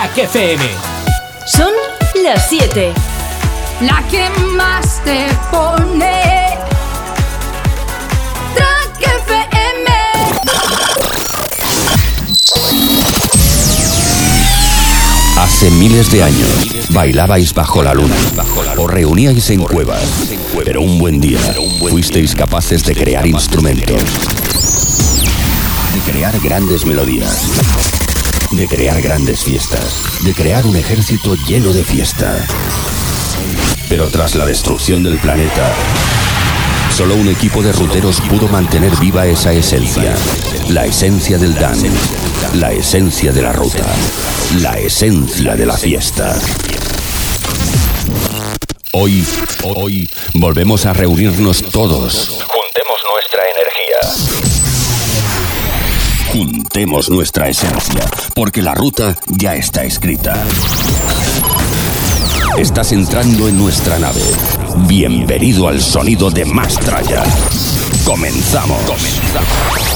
Track FM. Son las 7. La que más te pone. Track FM. Hace miles de años bailabais bajo la luna, os reuníais en cuevas, pero un buen día fuisteis capaces de crear instrumentos, de crear grandes melodías, de crear grandes fiestas, de crear un ejército lleno de fiesta. Pero tras la destrucción del planeta, solo un equipo de ruteros pudo mantener viva esa esencia, la esencia del dance, la esencia de la ruta, la esencia de la fiesta. Hoy, hoy, volvemos a reunirnos todos. Juntemos nuestra energía. Nuestra esencia, porque la ruta ya está escrita. Estás entrando en nuestra nave. Bienvenido al sonido de Mastraya. Comenzamos. Comenzamos.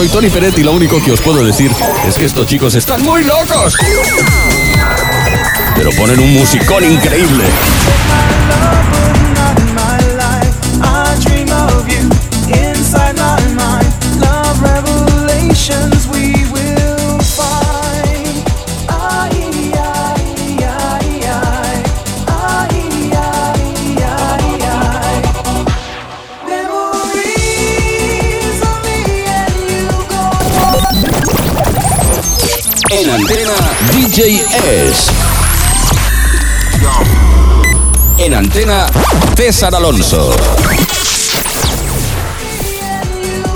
Soy Tony Peret y lo único que os puedo decir es que estos chicos están muy locos. Pero ponen un musicón increíble. DJ. En antena César Alonso.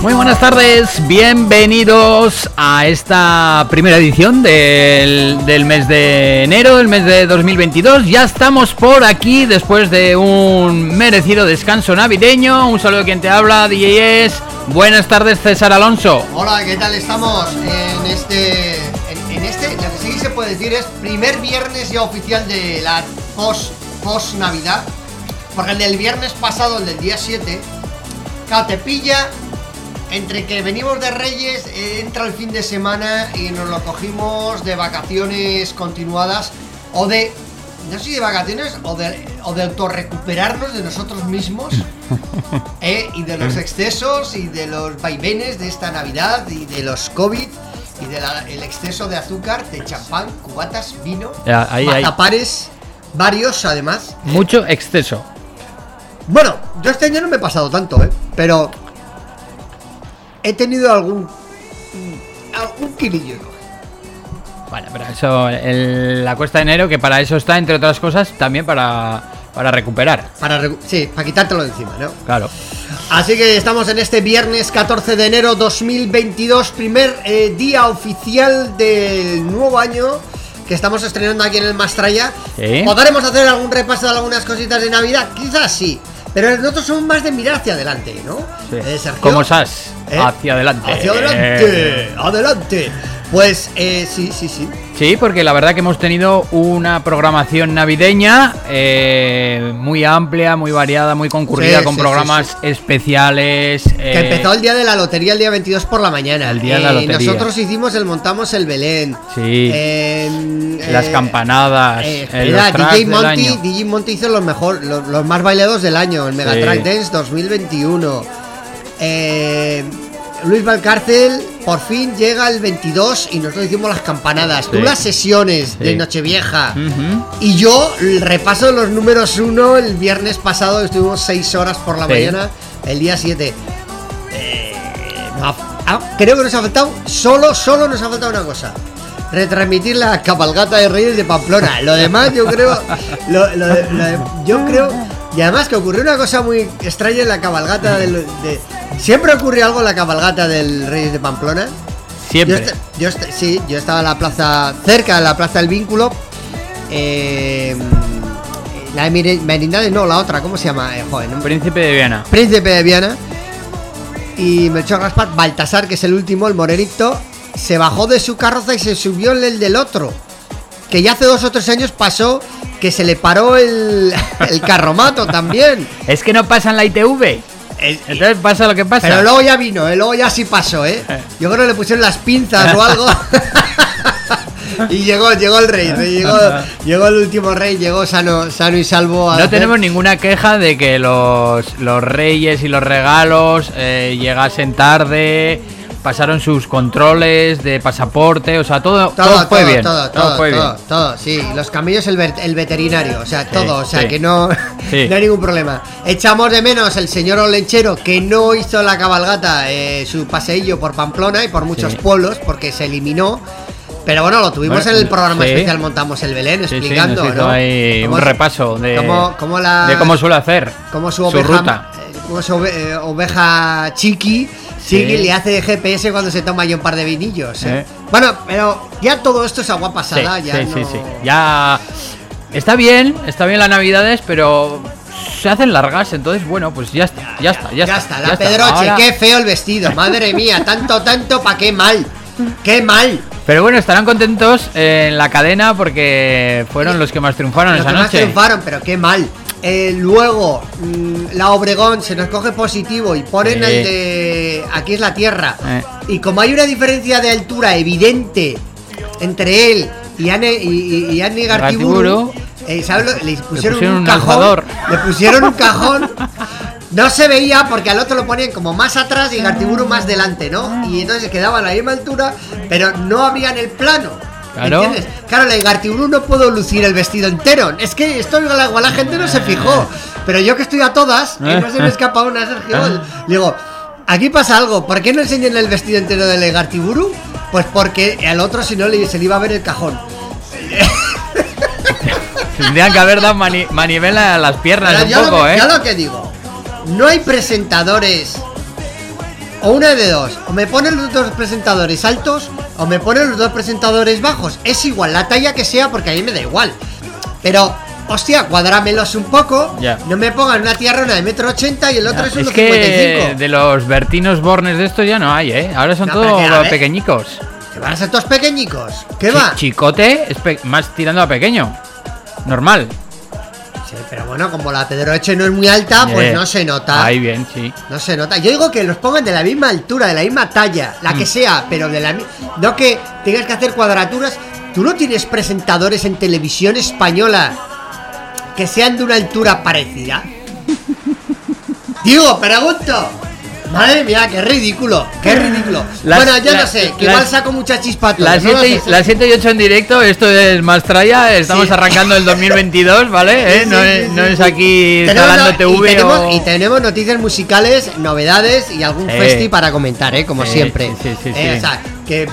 Muy buenas tardes, bienvenidos a esta primera edición del, del mes de enero, del mes de 2022. Ya estamos por aquí después de un merecido descanso navideño. Un saludo de quien te habla, DJs. Buenas tardes, César Alonso. Hola, ¿qué tal estamos en este, decir es primer viernes ya oficial de la post, post Navidad, porque el del viernes pasado, el del día 7, claro, te pilla entre que venimos de Reyes, entra el fin de semana y nos lo cogimos de vacaciones continuadas o de, no sé si de vacaciones o de, o de autorrecuperarnos de nosotros mismos. Eh, y de los excesos y de los vaivenes de esta Navidad y de los COVID y del exceso de azúcar, de champán, cubatas, vino, Ya, ahí, ahí. mazapares, varios además. Mucho exceso. Bueno, yo este año no me he pasado tanto, ¿eh? Pero he tenido algún algún kilillo. Bueno, pero eso, el- la cuesta de enero, que para eso está, entre otras cosas, también para, para recuperar. Para recu- sí, para quitártelo de encima, ¿no? Claro. Así que estamos en este viernes 14 de enero 2022, primer eh, día oficial del nuevo año que estamos estrenando aquí en el Mastraya. Sí. ¿Podremos hacer algún repaso de algunas cositas de Navidad? Quizás sí, pero nosotros somos más de mirar hacia adelante, ¿no? Sí. Eh, Sergio. Como SAS, ¿Eh? hacia adelante. Hacia adelante, adelante. Pues eh, sí, sí, sí. Sí, porque la verdad que hemos tenido una programación navideña eh, muy amplia, muy variada, muy concurrida, Sí, con sí, programas sí, especiales. Que eh, empezó el día de la lotería el día 22 por la mañana. El día de la Eh, lotería. Nosotros hicimos el montamos el Belén. Sí. En, Las eh, campanadas. Eh, eh, los DJ del Monty, año. DJ Monty hizo los mejor, los, los más bailados del año, el Megatrack Sí. Dance 2021. Eh, Luis Valcárcel por fin llega el 22 y nosotros hicimos las campanadas. Tú las sesiones de. Nochevieja. Y yo el repaso de los números 1 el viernes pasado, estuvimos 6 horas por la Sí. mañana, el día 7. Eh, no, ah, creo que nos ha faltado, solo, solo nos ha faltado una cosa. Retransmitir la cabalgata de Reyes de Pamplona. Lo demás, yo creo. lo- lo de- lo de- yo creo. Y además que ocurrió una cosa muy extraña en la cabalgata del- de. Siempre ocurre algo en la cabalgata del Reyes de Pamplona. Siempre. yo sí, yo estaba en la plaza, cerca de la plaza del vínculo. eh, la de Merindades, no, la otra, ¿cómo se llama? Eh, no- Príncipe de Viana. Príncipe de Viana. Y Melchor Gaspar, Baltasar, que es el último, el morenito, se bajó de su carroza y se subió en el del otro. Que ya hace dos o tres años pasó que se le paró el, el carromato también. Es que no pasa en la ITV. Entonces pasa lo que pasa. Pero luego ya vino, ¿eh? luego ya sí pasó, ¿eh? Yo creo que le pusieron las pinzas o algo. y llegó, llegó el rey, llegó, llegó el último rey, llegó sano, sano y salvo. a No hacer- tenemos ninguna queja de que los, los reyes y los regalos eh, llegasen tarde, pasaron sus controles de pasaporte, o sea, todo, todo, Todo, fue todo, bien. todo, todo, fue bien. todo, sí. Los camellos, el, el veterinario, o sea, Sí, todo, o sea, sí. que no, Sí. no hay ningún problema. Echamos de menos el señor Olenchero que no hizo la cabalgata, eh, su paseillo por Pamplona y por muchos Sí. pueblos, porque se eliminó. Pero bueno, lo tuvimos Bueno, en el programa sí. especial Montamos el Belén, Sí, sí, explicando, hizo ¿no? ahí Cómo un repaso de, cómo- cómo la- de cómo suele hacer Como su ruta. eh, como su eh, oveja chiqui, Sí. le hace de GPS cuando se toma ya un par de vinillos. ¿eh? Eh. Bueno, pero ya todo esto es agua pasada. ya sí, no- sí, sí. Ya está bien, está bien las navidades, pero se hacen largas, entonces bueno, pues ya está, ya está, ya, Ya, está. está, ya la está. Pedroche, Ahora- qué feo el vestido, madre mía, tanto, tanto, pa' qué mal, qué mal. Pero bueno, estarán contentos en la cadena porque fueron los que más triunfaron Los esa que más noche. triunfaron, pero qué mal. Eh, luego, mm, la Obregón se nos coge positivo y ponen el de aquí es la tierra. Eh. Y como hay una diferencia de altura evidente entre él y Anne y, y, Anne Gartiburu, eh, le pusieron, pusieron un, un cajón, alzador. le pusieron un cajón. No se veía porque al otro lo ponían como más atrás y Gartiburu más delante, ¿no? Y entonces quedaban a la misma altura, pero no abrían el plano. Claro. ¿Entiendes? Claro, la de Gartiburu no puedo lucir el vestido entero. Es que esto igual la, la gente no se fijó. Pero yo que estoy a todas, que no se me escapa una, Sergio. le Digo, aquí pasa algo. ¿Por qué no enseñan el vestido entero de Gartiburu? Pues porque al otro, si no, le, se le iba a ver el cajón. Tendrían que haber dado mani- manivela a las piernas Pero un yo, poco, lo, que- ¿eh? yo lo que digo, no hay presentadores. O una de dos, o me ponen los dos presentadores altos o me ponen los dos presentadores bajos. Es igual, la talla que sea, porque a mí me da igual. Pero, hostia, cuadrámelos un poco. Ya. No me pongan una tierrona de metro ochenta y el otro es es 1,55. que de los Bertinos Bornes de estos ya no hay, ¿eh? Ahora son No, que, todos pequeñicos. Que van a ser todos pequeñicos. ¿Qué va? Chicote es pe- más tirando a pequeño. Normal. Sí, pero bueno, como la Pedroche no es muy alta, pues Eh, no se nota. Ahí bien, sí. No se nota. Yo digo que los pongan de la misma altura, de la misma talla, la Mm. que sea, pero de la no que tengas que hacer cuadraturas. Tú no tienes presentadores en televisión española que sean de una altura parecida. Digo, pregunto. Madre mía, qué ridículo, qué ridículo. Las- bueno, yo no las- sé, que las- igual saco mucha chispa a todo, Las no lo 7 sé. y, las 7 y 8 en directo, esto es Mastraya, estamos Sí. arrancando el 2022, ¿vale? ¿Eh? Sí, no, sí, es, sí, no es aquí no- TV y, tenemos, o... y tenemos noticias musicales, novedades y algún festi para comentar, ¿eh? Como siempre. sí, sí, sí, Eh, o sea, que,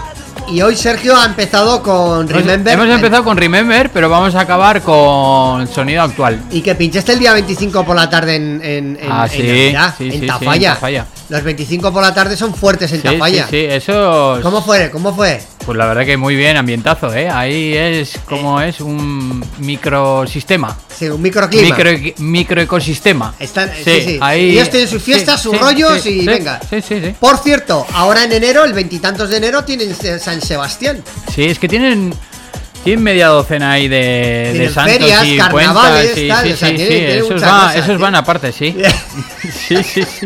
y hoy Sergio ha empezado con Remember. Hemos empezado con Remember, pero vamos a acabar con sonido actual. Y que pinchaste el día 25 por la tarde en, en, en, Ah, en sí, Navidad, sí, en sí, sí, en Tafalla. Tafalla. Los 25 por la tarde son fuertes en Sí, Tafalla. sí, sí, eso... ¿Cómo fue? ¿Cómo fue? Pues la verdad que muy bien, ambientazo, ¿eh? Ahí es como es un microsistema. Sí, un microclima. Micro, microecosistema. Están- sí, sí. ahí- Ellos tienen sus fiestas, sí, sus sí, rollos sí, y sí, venga. Sí, sí, sí. Por cierto, ahora en enero, el veintitantos de enero, tienen eh, San Sebastián. Sí, es que tienen. Tienen media docena ahí de, santos ferias, y carnavales, cuentas. Sí, tal, sí, o sea, sí, tienen- sí, tienen Esos, va- esos van aparte, sí. sí, sí, sí.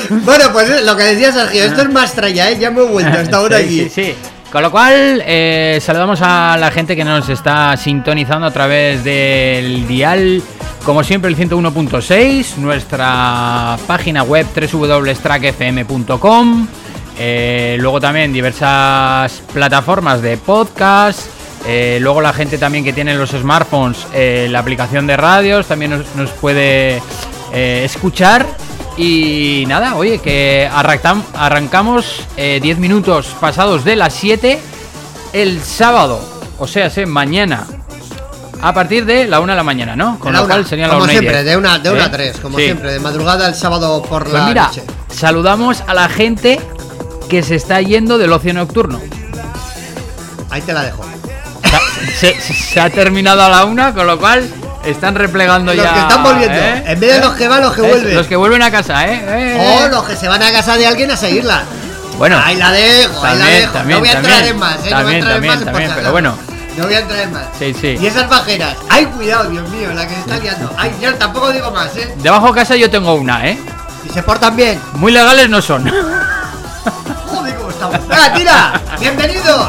bueno, pues eh, lo que decía Sergio, esto es más traya, ¿eh? Ya me he vuelto hasta ahora Sí, aquí. sí, sí. Con lo cual, eh, saludamos a la gente que nos está sintonizando a través del dial, como siempre, el 101.6, nuestra página web www.trackfm.com, eh, luego también diversas plataformas de podcast, eh, luego la gente también que tiene los smartphones, eh, la aplicación de radios, también nos, nos puede eh, escuchar. Y nada, oye, que arrancam- arrancamos eh, 10 minutos pasados de las 7 el sábado, o sea, sé, mañana, a partir de la 1 de la mañana, ¿no? Con la lo cual serían las como 1 siempre, 10. de una, de una ¿Eh? a tres, como Sí. siempre, de madrugada el sábado por Pues la mira, noche. saludamos a la gente que se está yendo del ocio nocturno. Ahí te la dejo. Se, se- se ha terminado a la una, con lo cual están replegando Los ya. que están volviendo. ¿eh? En vez de los que van, los que Es- vuelven. Los que vuelven a casa, ¿eh? Eh, O eh. los que se van a casa de alguien a seguirla. Bueno, Ahí la dejo, ahí la dejo. también, no voy a entrar en más, ¿eh? no voy a entrar en más. también, pero bueno. No voy a entrar en más. Sí, sí. Y esas bajeras. ¡Ay, cuidado, Dios mío! La que se está liando. ¡Ay, ya tampoco digo más, eh! debajo de casa yo tengo una, ¿eh? Y se portan bien. Muy legales no son. Joder, cómo estamos. ¡Venga, tira! ¡Bienvenidos!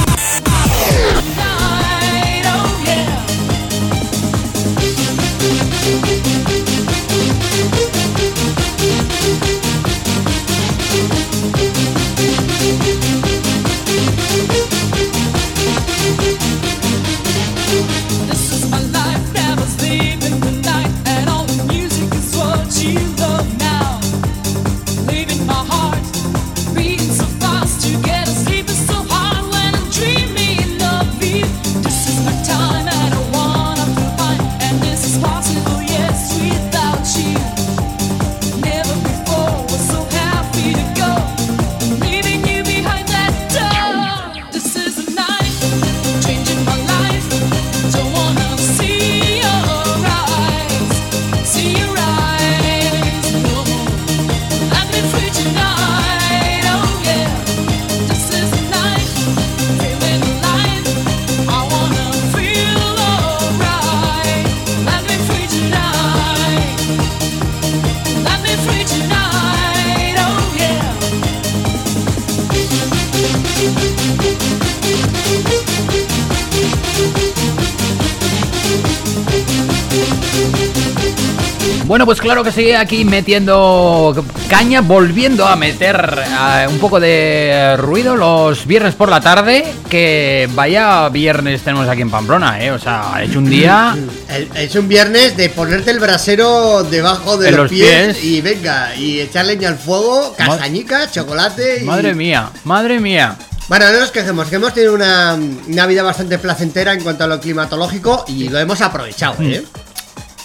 Claro que sigue aquí metiendo caña, volviendo a meter eh, un poco de ruido los viernes por la tarde. Que vaya viernes tenemos aquí en Pamplona, ¿eh? O sea, ha hecho un día. Es un viernes de ponerte el brasero debajo de los, los pies, pies. y venga, y echar leña al fuego, castañica, chocolate y... Madre mía, madre mía. Bueno, no nos quejemos, que hemos tenido una, una vida bastante placentera en cuanto a lo climatológico y lo hemos aprovechado, ¿eh?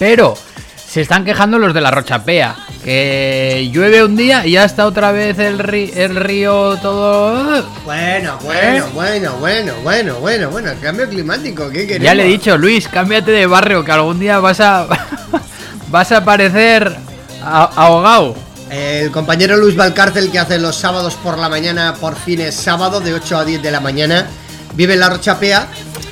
Pero se están quejando los de la Rochapea. Que llueve un día y ya está otra vez el, ri- el río todo. Bueno, bueno, ¿Eh? bueno, bueno, bueno, bueno, bueno, el cambio climático, ¿qué queremos? Ya le he dicho, Luis, cámbiate de barrio, que algún día vas a. vas a parecer ahogado. El compañero Luis Valcárcel que hace los sábados por la mañana, por fin es sábado de 8 a 10 de la mañana, vive en la Rochapea,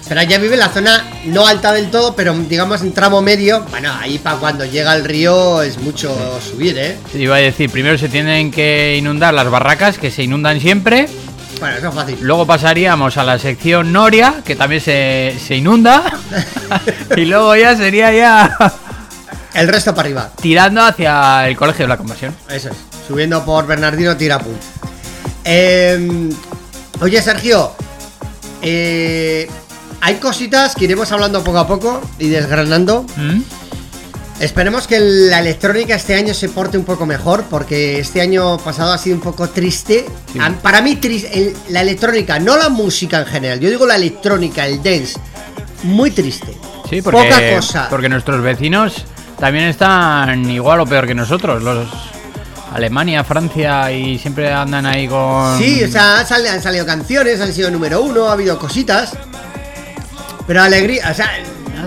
pero ya vive en la zona no alta del todo, pero digamos en tramo medio. Bueno, ahí para cuando llega el río es mucho subir, ¿eh? Iba a decir, primero se tienen que inundar las barracas, que se inundan siempre. Bueno, eso es fácil. Luego pasaríamos a la sección Noria, que también se, se inunda. y luego ya sería ya El resto para arriba. tirando hacia el colegio de la conversión. Eso es. Subiendo por Bernardino Tirapú. Eh, oye, Sergio. eh, hay cositas que iremos hablando poco a poco y desgranando. ¿Mm? Esperemos que la electrónica este año se porte un poco mejor, porque este año pasado ha sido un poco triste. Sí. A- Para mí, la electrónica, no la música en general, yo digo la electrónica, el dance, muy triste. Sí, porque, Poca cosa. porque nuestros vecinos también están igual o peor que nosotros. Los Alemania, Francia y siempre andan ahí con. Sí, o sea, han sali- han salido canciones, han sido número uno, ha habido cositas. Pero alegría, o sea,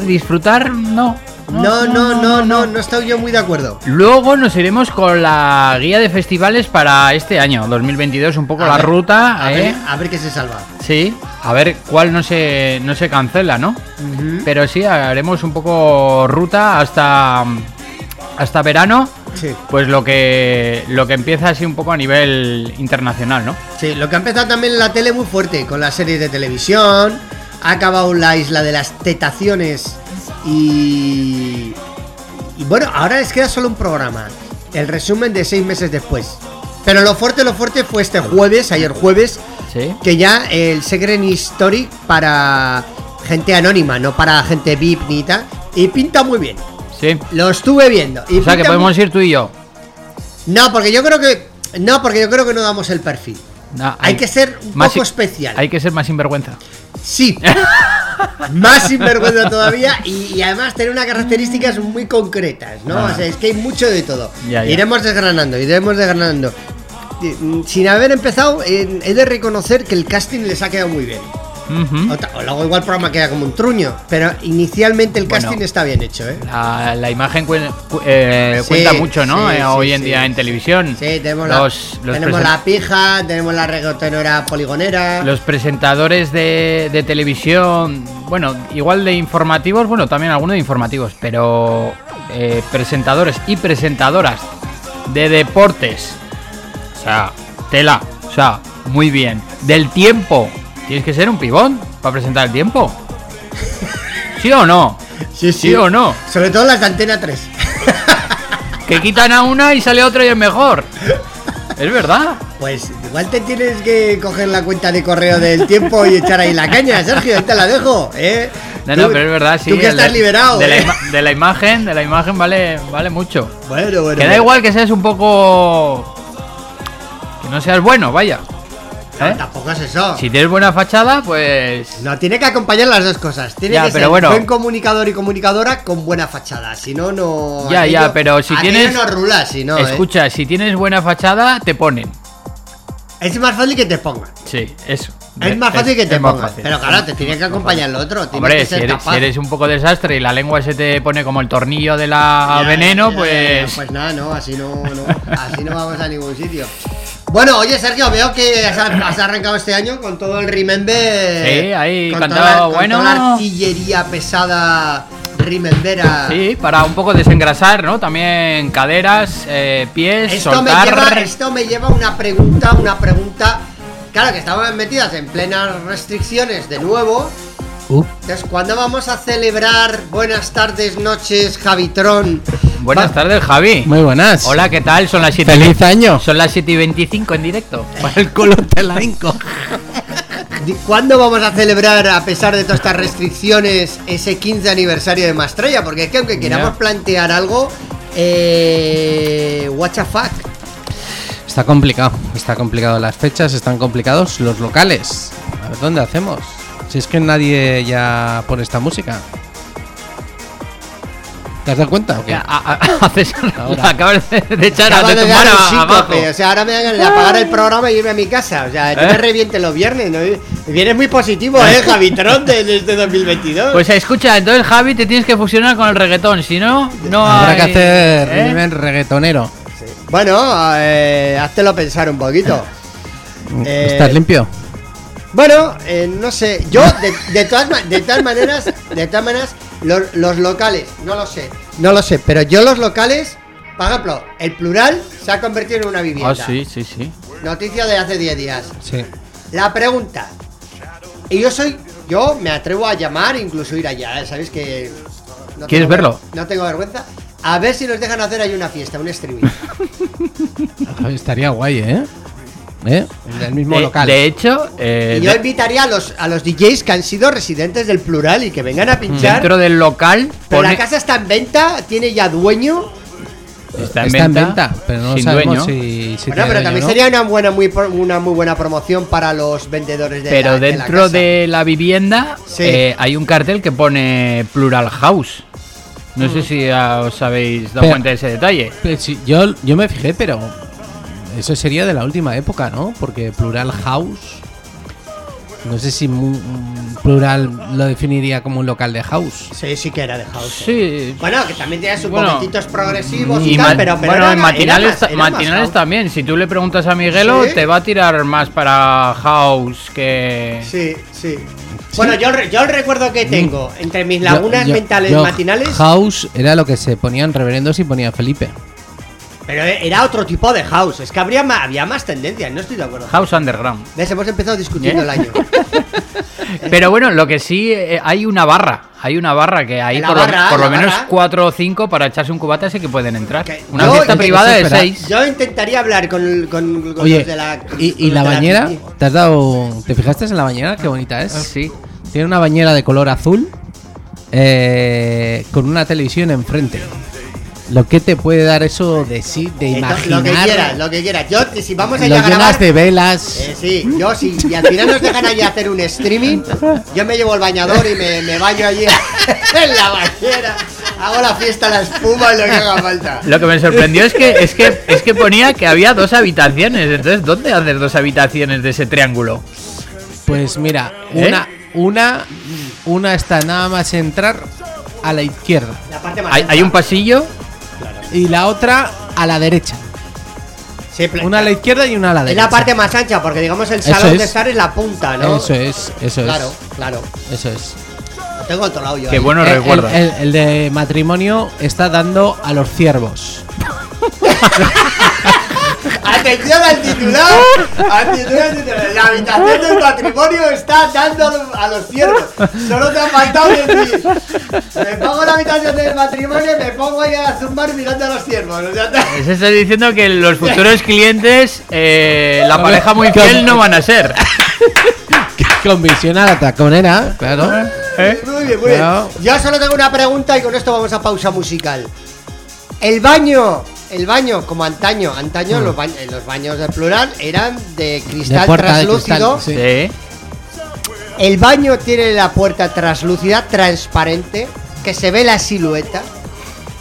disfrutar, no. no, no, no, no, no estoy yo muy de acuerdo. Luego nos iremos con la guía de festivales para este año, 2022, un poco la ruta, A ¿eh? ver, a ver qué se salva. Sí, a ver cuál no se, no se cancela, ¿no? Pero sí, haremos un poco ruta hasta, hasta verano, Sí. pues lo que, lo que empieza así un poco a nivel internacional, ¿no? Sí, lo que ha empezado también en la tele muy fuerte, con las series de televisión, ha acabado la isla de las tetaciones y... Y bueno, ahora les queda solo un programa, el resumen de seis meses después. Pero lo fuerte, lo fuerte fue este jueves, ayer jueves, Sí. que ya el Secret History para gente anónima, no para gente VIP ni tal, y pinta muy bien. Sí. Lo estuve viendo. Y O sea que pinta muy- podemos ir tú y yo. No, porque yo creo que... No, porque yo creo que no damos el perfil. No, Hay que ser un poco especial. Hay que ser más sinvergüenza. Sí. Más sinvergüenza todavía y, y además tener unas características muy concretas, ¿no? Ah. O sea, es que hay mucho de todo. Ya, ya. Iremos desgranando, iremos desgranando. Eh, mm, Sin haber empezado, eh, he de reconocer que el casting les ha quedado muy bien. O, luego igual el programa queda como un truño, pero inicialmente el Bueno. casting está bien hecho, ¿eh? La, la imagen cu- eh, Sí, cuenta mucho, ¿no? sí, Eh, sí, hoy en día en televisión. Sí, tenemos, los, la, los tenemos la pija, tenemos la reggaetonera poligonera. los presentadores de, de televisión, bueno, igual de informativos, bueno, también algunos de informativos, pero eh, presentadores y presentadoras de deportes. O sea, tela. O sea, muy bien. Del tiempo. Tienes que ser un pibón para presentar el tiempo. ¿Sí o no? Sí, ¿Sí o no? Sobre todo las de Antena 3. Que quitan a una y sale otra y es mejor. Es verdad. Pues igual te tienes que coger la cuenta de correo del tiempo y echar ahí la caña, Sergio, ahí te la dejo, ¿eh? No, Tú- no, pero es verdad, sí. Tú que estás liberado, de, la ¿eh? de la imagen, de la imagen vale, vale mucho. Bueno, bueno. Que da bueno. igual que seas un poco. Que no seas bueno, vaya. ¿Eh? tampoco es eso. Si tienes buena fachada, pues. No, tiene que acompañar las dos cosas. Tiene Ya, que pero ser bueno. buen comunicador y comunicadora con buena fachada. Si no, no. Ya, ya, pero si tienes- no rula, si no. ¿eh? Escucha, si tienes buena fachada, te ponen. Es más fácil que te pongan. Sí, eso. Es más fácil que te pongan. Pero claro, te tiene que acompañar lo otro. Hombre, que si eres, capaz. si eres un poco desastre y la lengua se te pone como el tornillo de la Ya, veneno, ya, pues. Pues nada, no, así no, no, así no vamos a ningún sitio. Bueno, oye Sergio, veo que has, has arrancado este año con todo el Remember. Sí, ahí con toda la- con bueno. toda la artillería pesada Remembera. Sí, para un poco desengrasar, ¿no? También caderas, eh, pies, Esto me, lleva, esto me lleva una pregunta, una pregunta. Claro que estamos metidas en plenas restricciones de nuevo. Uh, Entonces, ¿cuándo vamos a celebrar buenas tardes, noches, Javitron? Buenas Va- tardes, Javi. muy buenas. Hola, ¿qué tal? Son las 7 Feliz año. Son las 7 y 25 en directo. Para el culo ¿Cuándo vamos a celebrar, a pesar de todas estas restricciones, ese 15 aniversario de Mastrella? Porque es que aunque queramos plantear algo, eh, what the fuck. Está complicado, está complicado. Las fechas están complicados. Los locales. A ver dónde hacemos. Si es que nadie ya pone esta música. ¿Te has dado cuenta? o qué? Ya, a- a- a César, Ahora. la acabas de, de echar a Acaba de de tumbar a- síncope, abajo. O sea, ahora me dan de apagar el programa y irme a mi casa. O sea, ¿Eh? me reviente los viernes. ¿no? Vienes muy positivo, ¿eh, Javitron, de, de este 2022? Pues escucha, entonces Javi te tienes que fusionar con el reggaetón, si no, no Habrá hay- que hacer ¿eh? nivel reggaetonero. bueno, eh, háztelo pensar un poquito. Eh, ¿Estás limpio? Bueno, eh, no sé. Yo, de, de todas, de todas maneras, de todas maneras, los, los locales, no lo sé. No lo sé, pero yo los locales, por ejemplo, el plural se ha convertido en una vivienda. Ah, sí, sí, sí. Noticia de hace 10 días. Sí. La pregunta. Y yo soy. Yo me atrevo a llamar, incluso ir allá, ¿eh? ¿sabéis que.? no ¿Quieres verlo? No tengo vergüenza. A ver si nos dejan hacer ahí una fiesta, un streaming. Estaría guay, ¿eh? ¿Eh? En el mismo De, local. de hecho, eh, y yo de- invitaría a los, a los DJs que han sido residentes del plural y que vengan a pinchar. dentro del local Pero pone- la casa está en venta, tiene ya dueño. está en Está en venta, pero no sin sabemos dueño. si, si bueno, tiene pero dueño, también ¿no? sería una buena, muy, una muy buena promoción para los vendedores de Pero la, de la dentro casa. de la vivienda Sí. eh, hay un cartel que pone Plural House. No sé si ah, os habéis dado Pero- cuenta de ese detalle. Yo, yo me fijé, pero eso sería de la última época, ¿no? Porque plural house. No sé si mu- plural lo definiría como un local de house. Sí, sí que era de house. Sí. Bueno, que también tiene sus Bueno, momentitos progresivos y, Y tal, ma- pero, pero bueno, era- en era matinales, más- era más matinales house. también. Si tú le preguntas a Miguelo, ¿Sí? te va a tirar más para house que. Sí, sí. Bueno, yo, re- yo el recuerdo que tengo entre mis Yo- lagunas yo- mentales yo, matinales, House era lo que se ponían reverendos y ponía Felipe. Pero era otro tipo de house. Es que habría ma- había más tendencias, no estoy de acuerdo. House Underground. ¿Ves? Hemos empezado discutiendo ¿Eh? el año. Pero bueno, lo que sí, eh, hay una barra. Hay una barra que hay la por, lo- por menos barra. cuatro o cinco para echarse un cubata sí que pueden entrar. Que Una yo- fiesta privada de seis. Yo intentaría hablar con, el- con, con Oye, los de la. ¿y, con y los la bañera? ¿Te has dado. ¿Te fijaste en la bañera? Qué bonita es. Ah, Sí. Tiene una bañera de color azul eh, con una televisión enfrente. Lo que te puede dar eso de sí, de imaginar. Lo que quieras, lo que quieras. Yo, si vamos a lo a llenas grabar. de velas. Eh, sí, yo sí. Y al final nos dejan allí hacer un streaming. Yo me llevo el bañador y me, me baño allí en la bañera. Hago la fiesta, la espuma y lo que haga falta. Lo que me sorprendió es que, es que es que ponía que había dos habitaciones. Entonces, ¿dónde haces dos habitaciones de ese triángulo? Pues mira, ¿Eh? una, una, una está nada más entrar a la izquierda La parte más Hay, hay un pasillo. Y la otra a la derecha. Sí, Una a la izquierda y una a la Es derecha. la parte más ancha, porque digamos el salón es. de estar es la punta, ¿no? Eso es, eso es. Claro, claro. Eso es. Lo tengo controlado yo. Qué ahí. buenos El- el, recuerdos. el- el de matrimonio está dando a los ciervos. Atención al titular. Atención al titular. La habitación del matrimonio está dando a los- ciervos. Solo te ha faltado decir. Me pongo en la habitación del matrimonio y me pongo ahí a zumbar mirando a los ciervos. O sea, te- está diciendo que los futuros clientes, eh, la pareja muy fiel no van a ser. Con visión a la taconera, claro. ¿Eh? Muy bien, muy bien. Claro. Yo solo tengo una pregunta y con esto vamos a pausa musical. El baño, el baño, como antaño, antaño los, ba- eh, los baños de plural eran de cristal De translúcido. cristal, sí. Sí. El baño tiene la puerta translúcida, transparente, que se ve la silueta,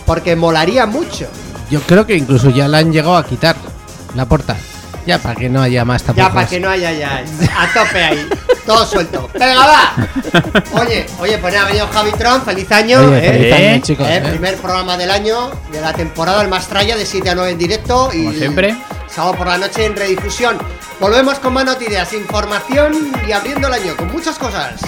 porque molaría mucho. Yo creo que incluso ya la han llegado a quitar la puerta. Ya para que no haya más tapujos. Ya para que no haya ya a tope ahí, todo suelto. Venga, va. Oye, oye, pues nada, ha venido Javi Tron, feliz año. Oye, ¿eh? feliz ¿Eh? año, chicos. Eh, eh. Primer programa del año, de la temporada, el Mastraya, de 7 a 9 en directo. Y Como siempre. Sábado por la noche en redifusión. Volvemos con más noticias, información y abriendo el año con muchas cosas.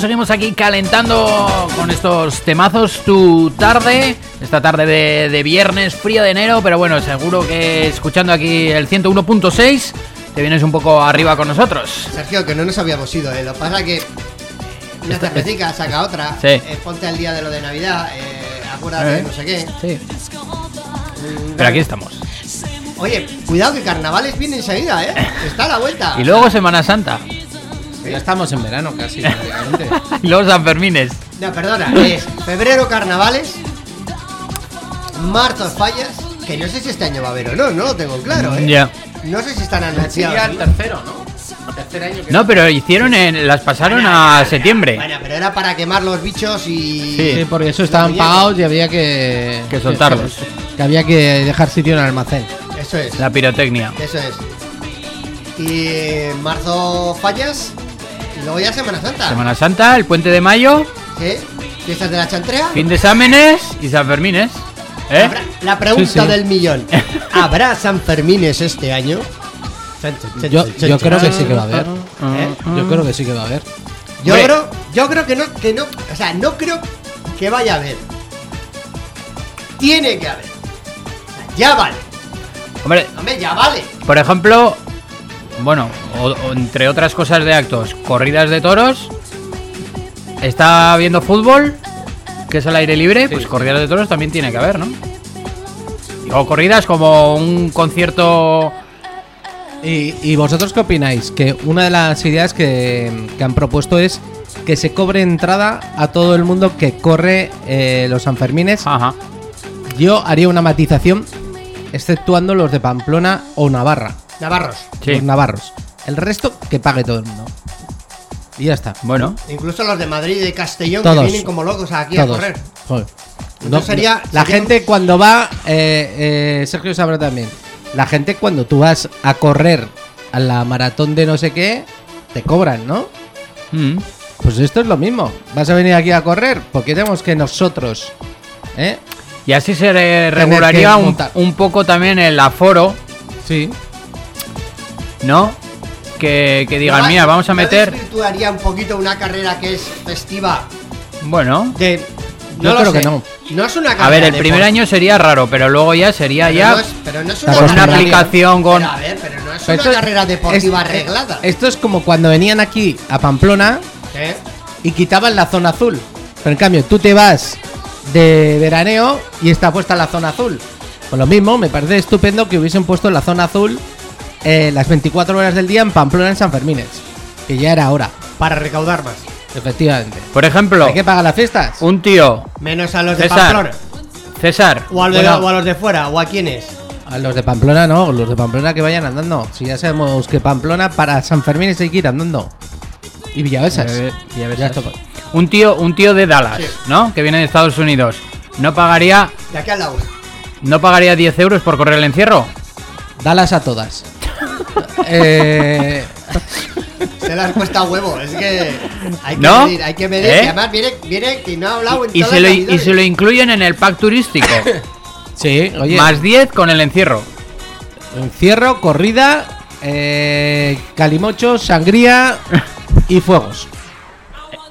Seguimos aquí calentando con estos temazos tu tarde, esta tarde de, de viernes frío de enero, pero bueno, seguro que escuchando aquí el 101.6 te vienes un poco arriba con nosotros. Sergio, que no nos habíamos ido, ¿eh? Lo que pasa que una cervecita saca otra, Sí. eh, ponte al día de lo de Navidad, eh, acuérdate Eh. no sé qué. Sí. Pero aquí estamos. Oye, cuidado que carnavales viene enseguida, ¿eh? Está a la vuelta. Y luego Semana Santa. Ya estamos en verano casi, prácticamente. Y luego San Fermines. No, perdona, es febrero carnavales, marzo fallas, que no sé si este año va a haber o no, no lo tengo claro, ¿eh? Ya. No sé si están anunciados. Sería el tercero, ¿no? Tercer año que No, pero hicieron en, las pasaron a septiembre. Bueno, pero era para quemar los bichos y... Sí. Sí, porque eso estaban Los pagados y había que... Que soltarlos. Que, que había que dejar sitio en el almacén. Eso es, La pirotecnia. eso es. Y en marzo fallas y luego ya Semana Santa. Semana Santa, el puente de mayo, ¿Sí? Fiestas de la chantrea. fin de exámenes y San Fermines. ¿Eh? La pregunta Sí, sí. del millón. ¿Habrá San Fermines este año? Yo, yo creo que sí que va a haber. ¿Eh? Yo creo que sí que va a haber. Yo Hombre. creo, yo creo que no, que no, o sea, no creo que vaya a haber. Tiene que haber. O sea, ya vale. Hombre, Hombre, ya vale. por ejemplo, bueno, o- o entre otras cosas de actos, corridas de toros. Está viendo fútbol, que es al aire libre, pues corridas de toros también tiene que haber, ¿no? O corridas como un concierto. ¿Y, y vosotros qué opináis? Que una de las ideas que, que han propuesto es que se cobre entrada a todo el mundo que corre eh, los Sanfermines. Ajá. Yo haría una matización, exceptuando los de Pamplona o Navarra. Navarros. Sí. Los navarros. El resto que pague todo el mundo. Y ya está. Bueno, Incluso los de Madrid y de Castellón Todos. que vienen como locos aquí a correr. Joder. Entonces sería- la sería- gente cuando va, eh, eh, Sergio sabrá también, la gente cuando tú vas a correr a la maratón de no sé qué, te cobran, ¿no? mm, Pues esto es lo mismo. Vas a venir aquí a correr porque tenemos que nosotros, ¿eh? y así se re- regularía un poco también el aforo, Sí. ¿No? Que, que digan, ¿No mira, vamos a ¿no meter. desvirtuaría un poquito una carrera que es festiva Bueno, de... Yo lo creo sé. que no. No es una carrera a ver, el primer año sería raro, pero luego ya sería pero ya no es- pero no es una, con aplicación con. Pero a ver, pero no es Pero una esto- carrera deportiva es- arreglada. Esto es como cuando venían aquí a Pamplona ¿Eh? y quitaban la zona azul. Pero en cambio, tú te vas de veraneo y está puesta la zona azul. Pues lo mismo, me parece estupendo que hubiesen puesto la zona azul eh, las 24 horas del día en Pamplona en San Fermines. Que ya era hora, Para recaudar más. efectivamente. Por ejemplo, ¿Hay que pagar las fiestas? un tío, Menos a los de. Pamplona. César, O a, los de- Bueno. o a los de fuera, o a quiénes. A los de Pamplona no, los de Pamplona que vayan andando. Si ya sabemos que Pamplona para San Fermín hay que ir andando. Y Villavesas. Eh, Villavesas. Un tío, un tío de Dallas, Sí. ¿no? Que viene de Estados Unidos. No pagaría, De aquí al lado. no pagaría 10 euros por correr el encierro. Dalas a todas. Eh, Se las cuesta huevo. Es que hay que ¿No? medir, hay que medir. ¿Eh? Y además viene, viene que no ha hablado en Y se, lo, y se lo incluyen en el pack turístico. sí, oye. Más 10 con el encierro. Encierro, corrida, eh, calimochos, sangría y fuegos.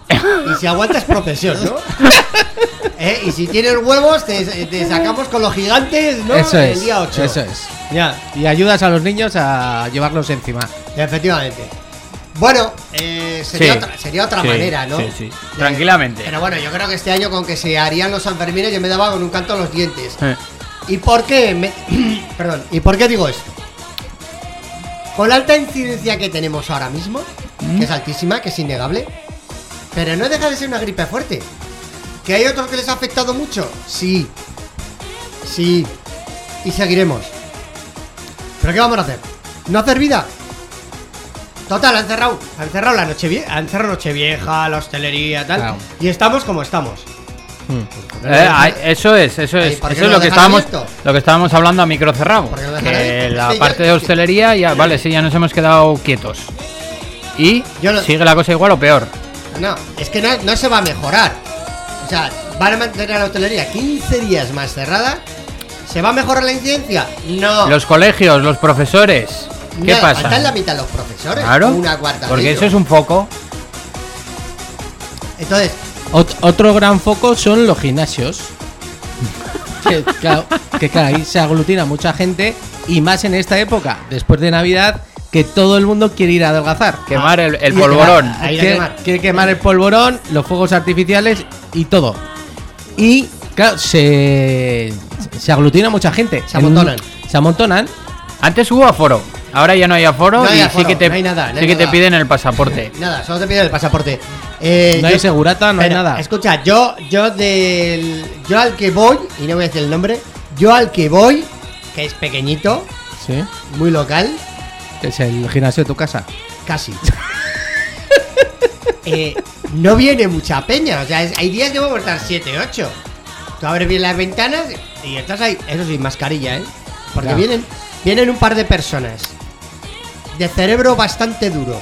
Y si aguantas profesión, ¿no? ¿Eh? Y si tienes huevos, te, te sacamos con los gigantes, ¿no? Eso el es. día 8. Eso es. Ya, Y ayudas a los niños a llevarlos encima. efectivamente. Bueno, eh, sería, Sí. otra, sería otra Sí, manera, ¿no? sí, sí. De- Tranquilamente. Pero bueno, yo creo que este año con que se harían los Sanfermines yo me daba con un canto a los dientes. Eh, ¿Y por qué? me- Perdón, ¿y por qué digo esto? Con la alta incidencia que tenemos ahora mismo, que es altísima, que es innegable, pero no deja de ser una gripe fuerte. ¿Que hay otros que les ha afectado mucho? Sí. Sí. Y seguiremos. ¿Pero qué vamos a hacer? ¿No hacer vida? Total, han cerrado, han cerrado la noche vieja, han cerrado Nochevieja, la hostelería, tal. Claro. Y estamos como estamos. eh, ah, eso es, eso es. ¿por qué Eso es no lo que estábamos, abierto? lo que estábamos hablando a micro cerrado. ¿Por qué no Que la parte yo- de hostelería ya, vale, sí, ya nos hemos quedado quietos. Y Yo lo- sigue la cosa igual o peor. No, es que no, no se va a mejorar. O sea, van a mantener a la hotelería 15 días más cerrada. ¿Se va a mejorar la incidencia? No. Los colegios, los profesores. ¿Qué pasa? Faltan la mitad los profesores. Claro. Una cuarta. Porque eso es un foco. Entonces, Ot- otro gran foco son los gimnasios. que, claro, que claro, ahí se aglutina mucha gente y más en esta época, después de Navidad, que todo el mundo quiere ir a adelgazar. Quemar el, polvorón. Ahí la que- quemar. quiere quemar el polvorón, los fuegos artificiales y todo. Y claro, se, se aglutina mucha gente. Se En amontonan. Se amontonan. Antes hubo aforo. Ahora ya no hay aforo No hay y aforo, sí que te, no hay nada, no sí hay que te piden el pasaporte. nada, solo te piden el pasaporte. Eh, No hay segurata, no hay nada. Escucha, yo, yo del. Yo al que voy, y no voy a decir el nombre, yo al que voy, que es pequeñito, Sí. muy local, es el gimnasio de tu casa. casi. Eh, no viene mucha peña, o sea, es- hay días que vamos a estar 7, 8. Tú abres bien las ventanas y estás ahí, eso sí, mascarilla, ¿eh? Porque vienen, vienen un par de personas de cerebro bastante duro.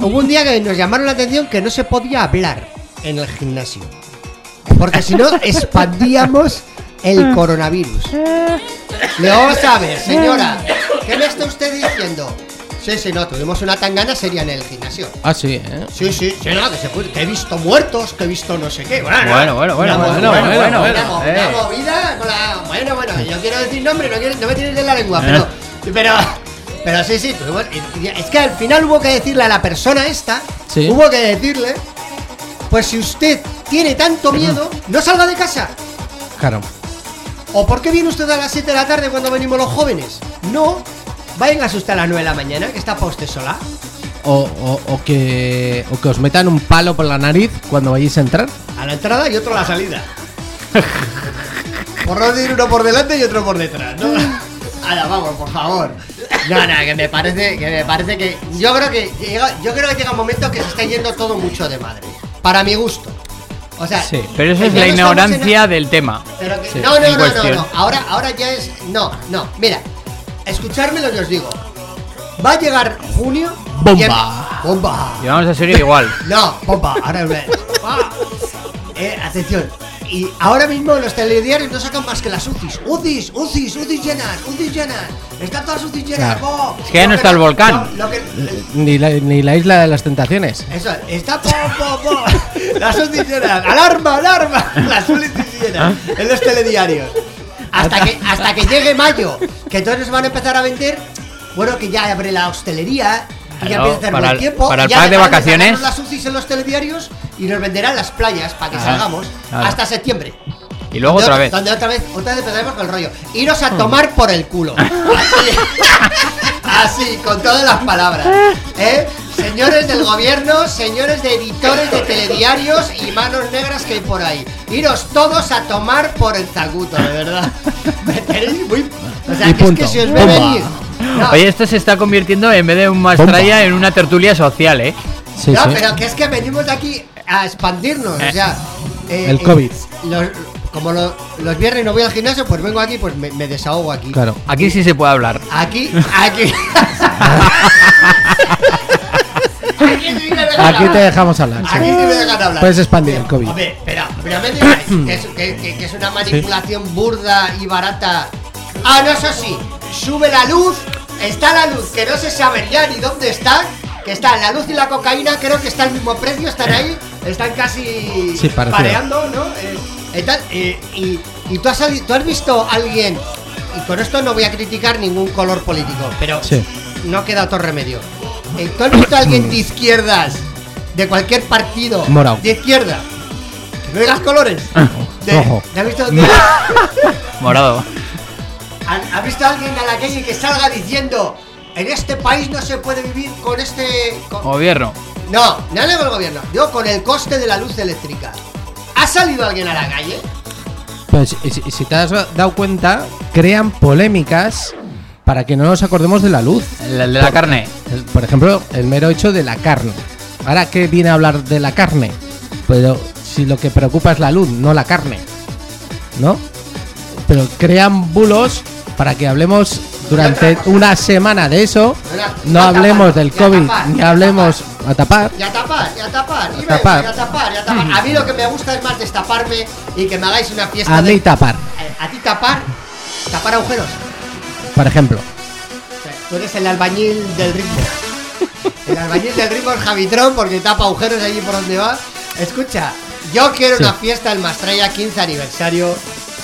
Hubo un día que nos llamaron la atención que no se podía hablar en el gimnasio. Porque si no, expandíamos el coronavirus. Le vamos a ver, señora, ¿qué me está usted diciendo? Sí, sí, no, tuvimos una tangana seria en el gimnasio. Ah, sí, ¿eh? Sí, sí, sí, no, que se puede, que he visto muertos, que he visto no sé qué. Bueno, Bueno, bueno, bueno, bueno, movida, bueno, bueno, bueno, eh. una movida con la. Bueno, bueno, yo quiero decir nombre, no, quiero- no me tienes de la lengua, pero. Pero. Pero sí, sí, tuvimos- es que al final hubo que decirle a la persona esta, Sí. hubo que decirle, pues si usted tiene tanto miedo, no salga de casa. Claro. ¿O por qué viene usted a las 7 de la tarde cuando venimos los jóvenes? No, venga usted a las 9 de la mañana, que está para usted sola. O, o- o que, o que os metan un palo por la nariz cuando vayáis a entrar. A la entrada y otro a la salida. por no decir uno por delante y otro por detrás, ¿no? Ahora, vamos, por favor. No, no, que me parece que me parece que. Yo creo que llega, yo creo que llega un momento que se está yendo todo mucho de madre. Para mi gusto. O sea, Sí, Pero eso es la en- ignorancia del tema. pero que- Sí, no, no, en no, no, no. Ahora, ahora ya es. No, no. Mira, escuchadme lo que os digo. Va a llegar junio. Bomba. em- Bomba. Y vamos a seguir igual. No, bomba. Ahora. Ah. Eh, atención. Y ahora mismo los telediarios no sacan más que las UCIs. UCIs, UCIs, UCIs llenas, UCIs llenas. Están todas UCIs llenas. Claro. Es que ya no está el volcán. lo- lo que- Ni la, ni la isla de las tentaciones. eso, está po, po, po. Las UCIs llenas. ¡Alarma, alarma! Las UCIs llenas en los telediarios. Hasta que, hasta que llegue mayo, que todos nos van a empezar a vender. Bueno, que ya abre la hostelería. Que ya Claro, empieza a hacer para buen el- tiempo. para y el pack de vacaciones. las UCIs en los telediarios y nos venderán las playas para que Ah, salgamos claro. hasta septiembre. Y luego otra vez. Donde otra vez, otra vez empezaremos con el rollo. Iros a tomar por el culo. Así, así, con todas las palabras. ¿eh? Señores del gobierno, señores de editores de telediarios y manos negras que hay por ahí. Iros todos a tomar por el zaguto, de verdad. Me tenéis muy. O sea, Y que es que se os ve venir. Oye, esto se está convirtiendo en vez de un mastraya en una tertulia social, ¿eh? Sí, no, sí. pero que es que venimos de aquí a expandirnos, o sea... eh, El eh, COVID. los- como lo- los viernes no voy al gimnasio, pues vengo aquí, pues me, me desahogo aquí. Claro. Aquí sí se puede hablar. Aquí, aquí... aquí te dejamos hablar. Aquí sí me dejan hablar. Puedes expandir el COVID. Hombre, pero, pero me digáis que es, que- que- que es una manipulación burda y barata. Ah, no, eso sí, sube la luz, está la luz, que no se sabe ya ni dónde está, que está la luz y la cocaína, creo que está al mismo precio, están ahí, están casi Sí, pareando, ¿no? Eh, eh, tal, eh, y, y tú has, tú has visto a alguien, y con esto no voy a criticar ningún color político, pero Sí. no queda otro remedio. Eh, ¿Tú has visto a alguien de izquierdas, de cualquier partido, Morao. de izquierda? Que no digas colores. De- Rojo. ¿te has visto, de- Morado. ¿Has- has visto a alguien a la calle que salga diciendo en este país no se puede vivir con este... con-"? Gobierno. No, no digo el gobierno, digo con el coste de la luz eléctrica. ¿Ha salido alguien a la calle? Pues si, si te has dado cuenta, crean polémicas para que no nos acordemos de la luz. De la carne. El- Por ejemplo, el mero hecho de la carne. Ahora, ¿qué viene a hablar de la carne? Pero si lo que preocupa es la luz, no la carne. ¿No? Pero crean bulos para que hablemos durante una semana de eso. No hablemos del COVID, ni hablemos a tapar. Y a tapar, y a tapar, y, A tapar. y a tapar, y a tapar. A mí lo que me gusta es más destaparme y que me hagáis una fiesta A mí tapar, Eh, A ti tapar, tapar agujeros. por ejemplo. Tú eres el albañil del ritmo. El albañil del ritmo es Javitron porque tapa agujeros allí por donde va. Escucha, yo quiero Sí. una fiesta del Mastraya 15 aniversario.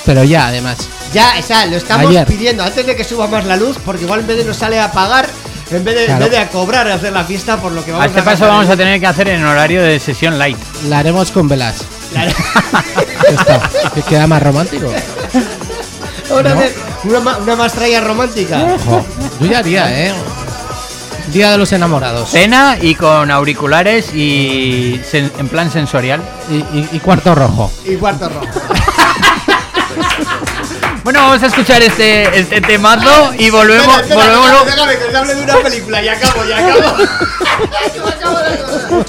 Pero ya, además. Ya, o sea, lo estamos Ayer. pidiendo antes de que suba más la luz, porque igual en vez de nos sale a pagar, en vez de, en vez de a cobrar a hacer la fiesta, por lo que vamos A este paso vamos a tener que hacer en horario de sesión light. La haremos con velas. La-. Que queda más romántico. una, ¿No? de- una, ma- una Mastraya romántica. Ojo, yo ya haría, ¿eh? Día de los enamorados. Cena y con auriculares y sen- en plan sensorial. Y, y- y cuarto rojo. Y cuarto rojo. Bueno, vamos a escuchar este, este temazo y volvemos. Espera, espera, volvemos déjame, déjame que os hable de una película y acabo, y acabo.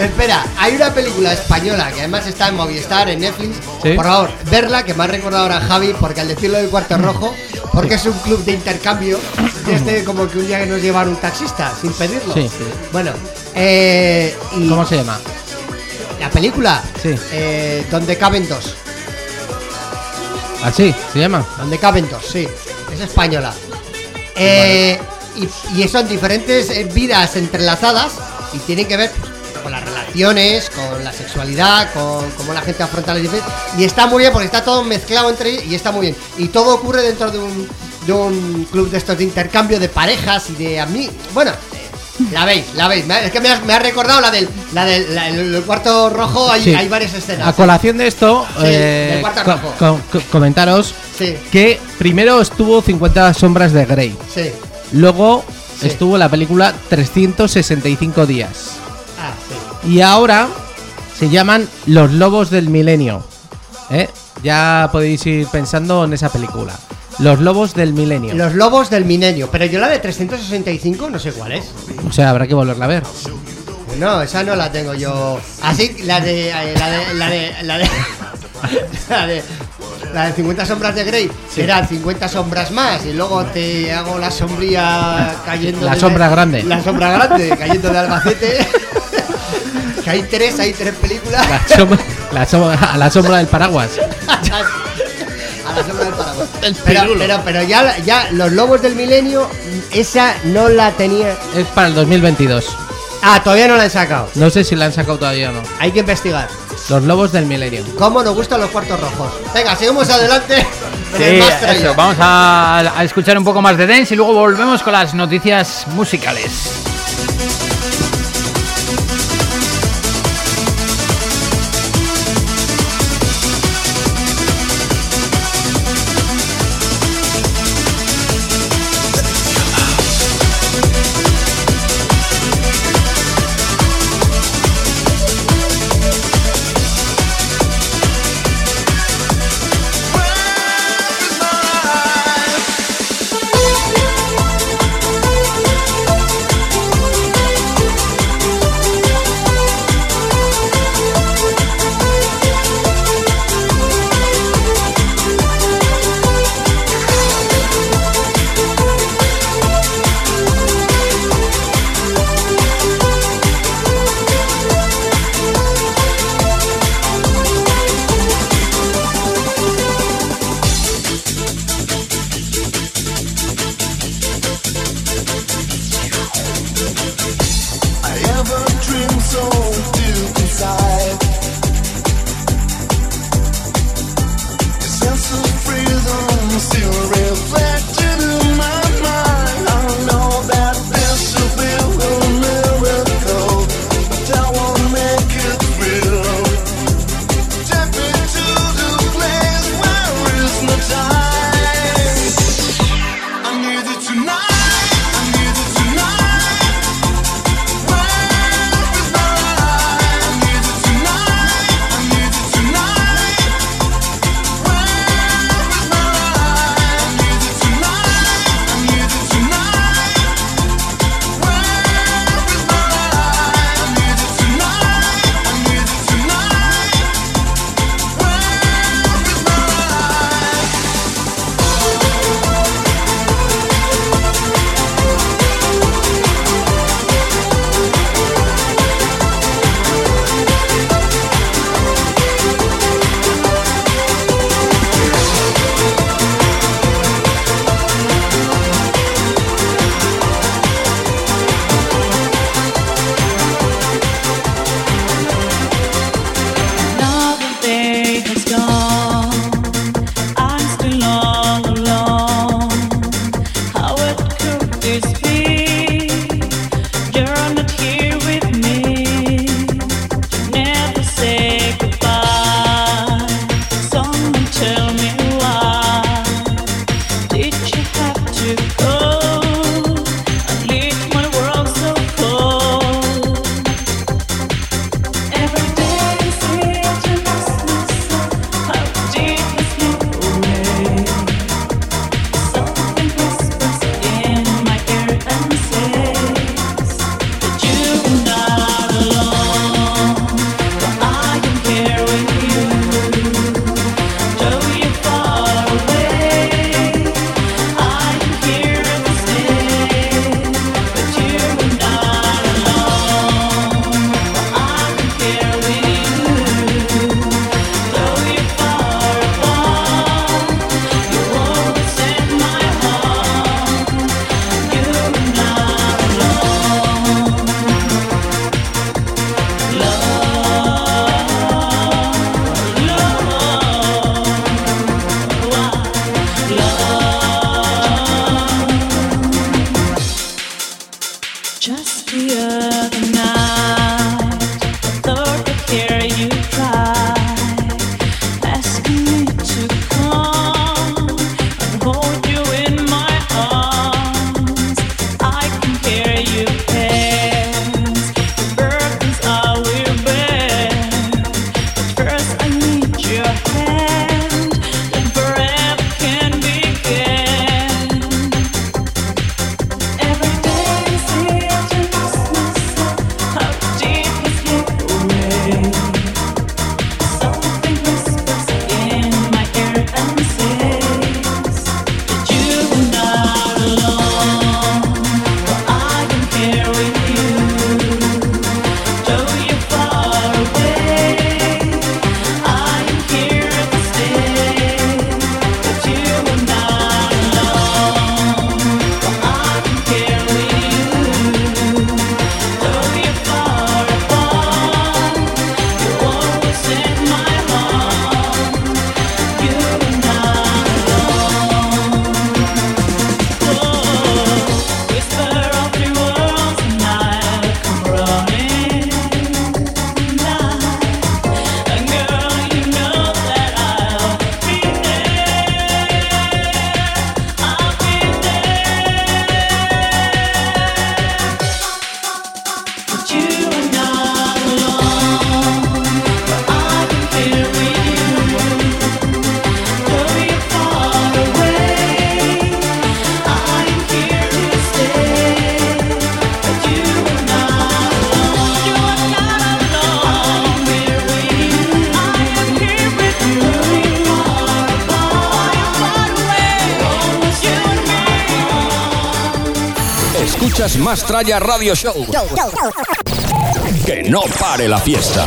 Espera, hay una película española que además está en Movistar, en Netflix. Sí. Por favor, verla, que me ha recordado ahora Javi, porque al decirlo del cuarto rojo, porque es un club de intercambio, y este como que un día que nos llevaron un taxista, sin pedirlo. Sí, sí. Bueno, eh, y ¿Cómo se llama? la película, Sí. eh, donde caben dos. Así, se llama. Donde caben dos, sí. Es española. Eh, y, y son diferentes eh, vidas entrelazadas y tienen que ver pues, con las relaciones, con la sexualidad, con cómo la gente afronta las diferencias. Y está muy bien porque está todo mezclado entre ellos y está muy bien. Y todo ocurre dentro de un, de un club de estos de intercambio de parejas y de amigos. Bueno. La veis, la veis. Es que me ha, me ha recordado la del, la del la- el, el cuarto rojo. Hay, Sí. hay varias escenas. A colación de esto, Sí, eh, del cuarto co- rojo. co- co- comentaros Sí, que primero estuvo 50 sombras de Grey. sí. Luego estuvo la película 365 días. Ah, sí. Y ahora se llaman Los Lobos del Milenio. ¿Eh? Ya podéis ir pensando en esa película. Los Lobos del Milenio. Los lobos del milenio. Pero yo la de 365 no sé cuál es. O sea, habrá que volverla a ver. No, esa no la tengo yo. Así, la de. eh, La de. La de. La de. La de, la de 50 sombras de Grey eran 50 sombras más y luego te hago la sombría cayendo La de- sombra grande. la sombra grande cayendo de Albacete que hay tres hay tres películas La sombra, la sombra- a la sombra del paraguas. a la sombra del paraguas pero, pero, pero ya, ya los lobos del milenio esa no la tenía Es para el 2022. ah todavía no la han sacado No sé si la han sacado todavía o no. hay que investigar Los Lobos del Milenio. cómo nos gustan los cuartos rojos venga seguimos adelante Sí, eso, vamos a, a escuchar un poco más de dance y luego volvemos con las noticias musicales. escuchas Más Traya Radio Show. Que no pare la fiesta.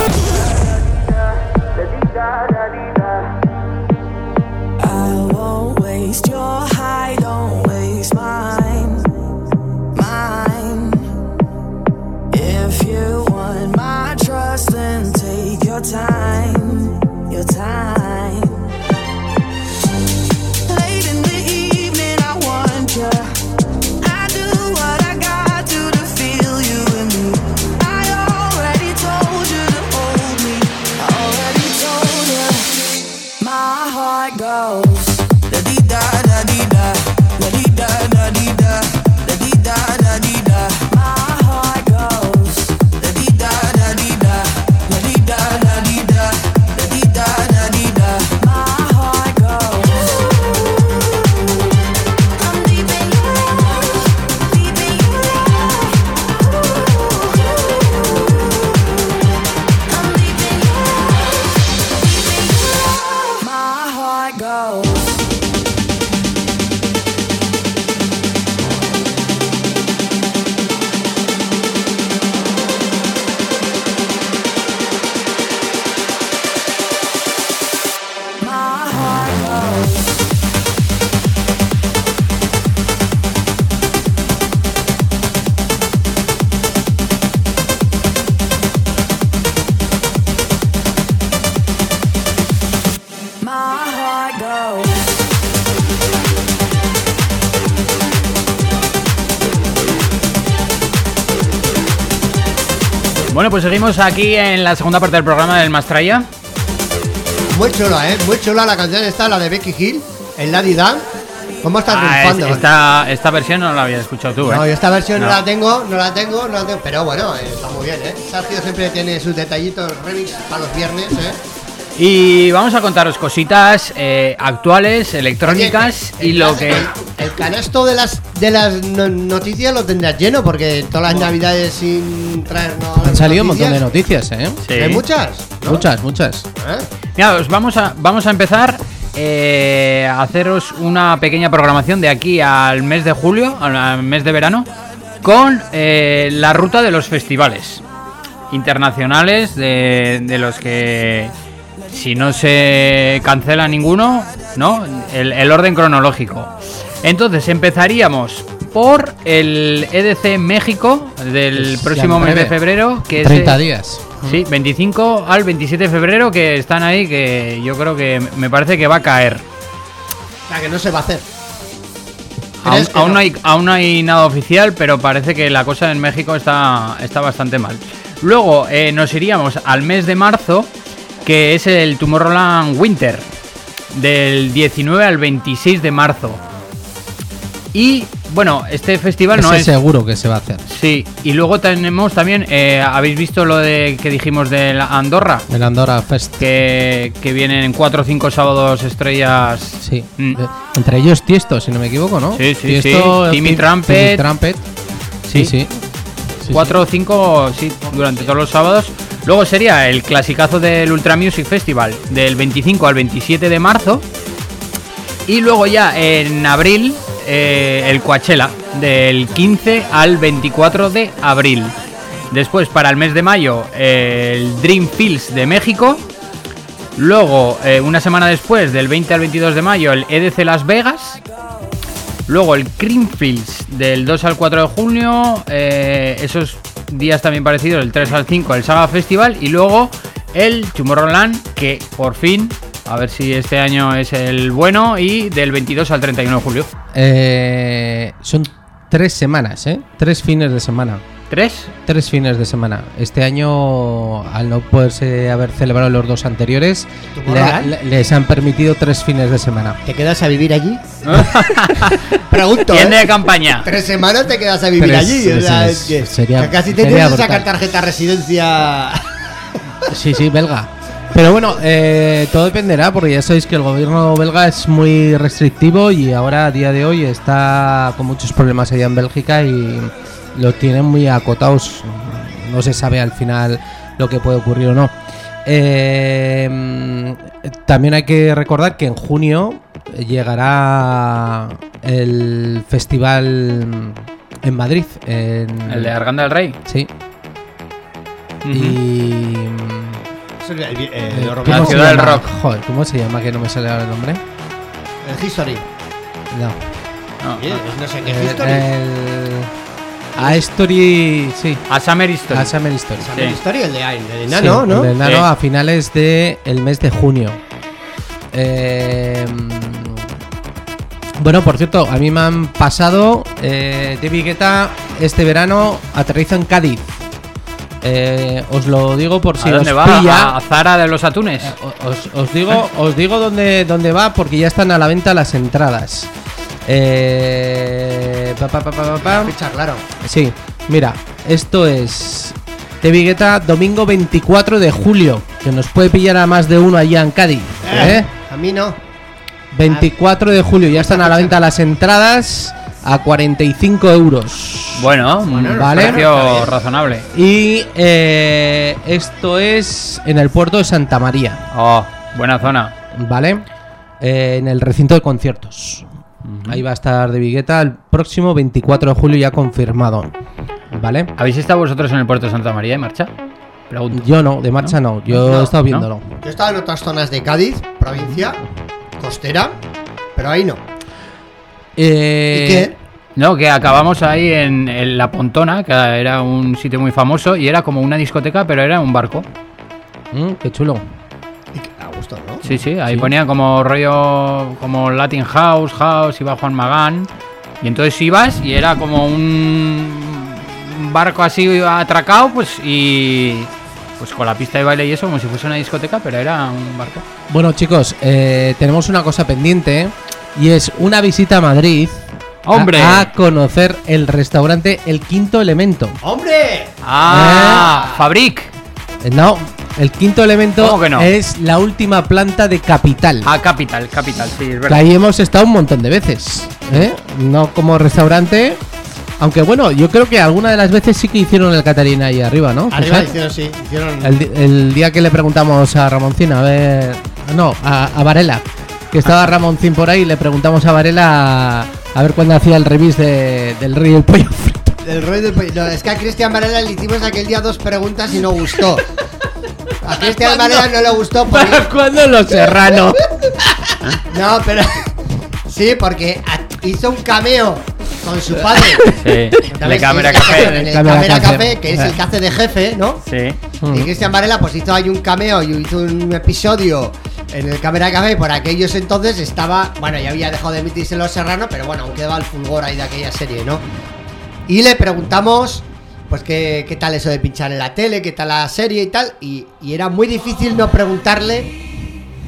Pues seguimos aquí en la segunda parte del programa del Mastraya. Muy chula, ¿eh? Muy chula la canción esta, la de Becky Hill, el Daddy Dan. ¿Cómo estás Ah, es- esta, esta versión no la había escuchado tú, ¿eh? No, yo esta versión no. No. la tengo, no la tengo, no la tengo. Pero bueno, eh, está muy bien, ¿eh? Sergio siempre tiene sus detallitos remix para los viernes, ¿eh? Y vamos a contaros cositas eh, actuales, electrónicas Oye, y el lo que... El, el canasto de las de las no- noticias lo tendrás lleno porque todas las navidades sin traernos. Han salido un montón de noticias, ¿eh? Sí. Hay muchas, ¿no? Muchas, muchas. ¿Eh? Mira, os vamos a, vamos a empezar eh, a haceros una pequeña programación de aquí al mes de julio, al, al mes de verano, con eh, la ruta de los festivales internacionales, de, de los que si no se cancela ninguno, ¿no? El, el orden cronológico. Entonces empezaríamos por el EDC México del Es próximo mes de febrero, que es 30 eh, días. Sí, 25 al 27 de febrero que están ahí, que yo creo que me parece que va a caer. O sea, que no se va a hacer. Aún, no hay, aún no hay nada oficial, pero parece que la cosa en México está, está bastante mal. Luego eh, nos iríamos al mes de marzo, que es el Tomorrowland Winter, del 19 al 26 de marzo. Y bueno, este festival no es... seguro que se va a hacer. Sí, y luego tenemos también, eh, ¿habéis visto lo de que dijimos de la Andorra? El Andorra Fest. que, que vienen cuatro o cinco sábados estrellas. Sí. Mm. Entre ellos Tiesto, si no me equivoco, ¿no? Sí, sí, Tiesto, sí. Timmy Tim- Trumpet. Timmy Trumpet. Sí, sí. Sí, cuatro o cinco, sí, durante todos los sábados. Luego sería el clasicazo del Ultra Music Festival del 25 al 27 de marzo. Y luego ya en abril eh, el Coachella del 15 al 24 de abril. Después para el mes de mayo eh, el Dream Fields de México. Luego, eh, una semana después, del 20 al 22 de mayo, el EDC Las Vegas. Luego el Creamfields del 2 al 4 de junio. esos días también parecidos, el 3 al 5, el Saga Festival. Y luego el Tomorrowland, que por fin, a ver si este año es el bueno. Y del 22 al 31 de julio. Eh, son tres semanas, ¿eh? Tres fines de semana. ¿Tres? Tres fines de semana. Este año, al no poderse haber celebrado los dos anteriores, le- Tomorrowland? le- les han permitido tres fines de semana. ¿Te quedas a vivir allí? Pregunto. ¿Quién ¿eh? de campaña? Tres semanas te quedas a vivir Tres allí. O sea, es que, Sería- que casi te sería tienes que sacar tarjeta residencia. Sí, sí, belga. Pero bueno, eh, todo dependerá, porque ya sabéis que el gobierno belga es muy restrictivo y ahora a día de hoy está con muchos problemas allá en Bélgica y lo tienen muy acotados. No se sabe al final lo que puede ocurrir o no. Eh, también hay que recordar que en junio llegará el festival en Madrid. En, El de Arganda del Rey. Sí. Ujú. Y. Eh, el- La ¿cómo se ciudad del llama? rock. Joder, ¿cómo se llama? Que no me sale ahora el nombre. el History. No. No, Sí, no. No sé qué El, History. el- A Story. Sí. A Summer History. A Summer Story. Summer sí. History, el de, el de Sí, enano, ¿no? el de enano Sí. a finales del el mes de junio. Eh, bueno, por cierto, a mí me han pasado. Eh, David Guetta este verano aterriza en Cádiz. Eh, os lo digo por si ¿A dónde os va? pilla. ¿A Zara de los Atunes? O- Os, os digo, os digo dónde, dónde va porque ya están a la venta las entradas. Eh, pa, pa, pa, pa, pa, pa. Ficha, claro. Sí, mira, esto es de Vigueta domingo 24 de julio, que nos puede pillar a más de uno allá en Cádiz. ¿eh? A mí no. 24 de julio, ya están a la venta las entradas a 45 euros. Bueno, Bueno, un vale. precio razonable. Y eh, esto es en el puerto de Santa María. Oh, buena zona. ¿Vale? Eh, en el recinto de conciertos. Ahí va a estar de Vigueta el próximo 24 de julio ya confirmado. ¿Vale? ¿Habéis estado vosotros en el puerto de Santa María de Marcha? Pregunto. Yo no, de marcha no, yo No, he estado ¿no? viéndolo. Yo estaba en otras zonas de Cádiz, provincia, costera, pero ahí no. Eh, ¿Y qué? No, que acabamos ahí en, en La Pontona, que era un sitio muy famoso y era como una discoteca, pero era un barco. Mm, qué chulo. Y que- A gusto, ¿no? Sí, sí, ahí Sí. ponía como rollo, como Latin House, House, iba Juan Magán. Y entonces ibas y era como un, un barco así atracado, pues y pues con la pista de baile y eso, como si fuese una discoteca, pero era un barco. Bueno, chicos, eh, tenemos una cosa pendiente y es una visita a Madrid. a- ¡Hombre! A, conocer el restaurante El Quinto Elemento. ¡Hombre! Ah, Fabric. Eh, No, el Quinto Elemento es la última planta de Capital. Ah, Capital, Capital, sí, es Que verdad. ahí hemos estado un montón de veces. ¿eh? No como restaurante. Aunque bueno, yo creo que alguna de las veces sí que hicieron el Catarina ahí arriba, ¿no? Arriba hicieron, sí, hicieron. El, el día que le preguntamos a Ramoncín, a ver. No, a, a Varela. Que estaba Ramoncín por ahí, le preguntamos a Varela a ver cuándo hacía el revís de- del rey del pollo frito. El rey del pollo. No, es que a Cristian Varela le hicimos aquel día dos preguntas y no gustó. A Cristian Varela no le gustó porque. ¿Para cuándo los serrano? No, pero. Sí, porque hizo un cameo con su padre. Sí, ¿Sabes? de cámara Sí, En café. el Cámara cámara Café. café, que es el que hace de jefe, ¿no? Sí. Y Cristian Varela pues hizo ahí un cameo y hizo un episodio en el Cámara Café por aquellos entonces estaba, bueno, ya había dejado de emitirse Los Serrano, pero bueno, aún quedaba el fulgor ahí de aquella serie, ¿no? Y le preguntamos pues qué, qué tal eso de pinchar en la tele, qué tal la serie y tal, y, y era muy difícil no preguntarle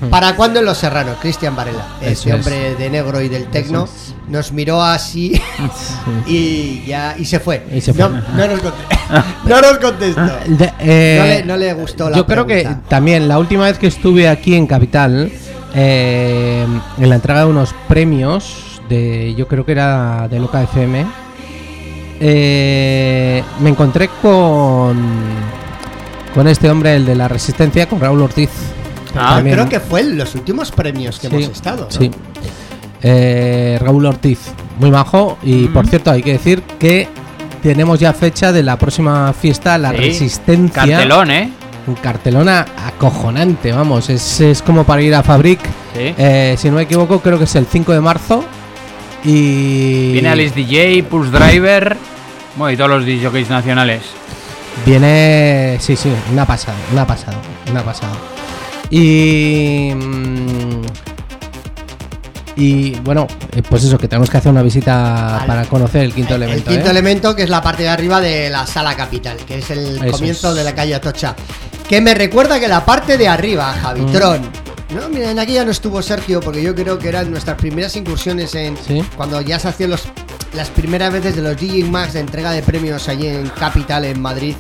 para cuándo en Los Serranos, Cristian Varela, este es. hombre de negro y del tecno, nos miró así y ya y se fue. Y se No, fue. no nos contestó. no nos contestó. De- eh, No le- no le gustó la Yo creo que también la última vez que estuve aquí en Capital, eh, en la entrega de unos premios, de yo creo que era de Loca FM, eh, me encontré con con este hombre, el de la Resistencia, con Raúl Ortiz. Ah, También- Creo que fue en los últimos premios que Sí, hemos estado. Sí. Eh, Raúl Ortiz, muy majo. Y por cierto, hay que decir que tenemos ya fecha de la próxima fiesta, la Sí. Resistencia. Cartelón, ¿eh? Un cartelón a- acojonante, vamos. Es, es como para ir a Fabric. Sí. Eh, si no me equivoco, creo que es el 5 de marzo. Y. Viene Alice DJ, Pulse Driver. Bueno, y todos los DJs nacionales. Viene. Sí, sí, una pasada, una pasada, una pasada. Y. mm, Y bueno, eh, pues eso, que tenemos que hacer una visita para conocer el quinto El elemento. quinto ¿eh? elemento, que es la parte de arriba de la sala capital, que es el Eso comienzo es. de la calle Atocha. Que me recuerda que la parte de arriba, Javitron. Mm. No, mira, en aquí ya no estuvo Sergio, porque yo creo que eran nuestras primeras incursiones en. Sí. Cuando ya se hacían los, las primeras veces de los DJ Max de entrega de premios allí en Capital, en Madrid.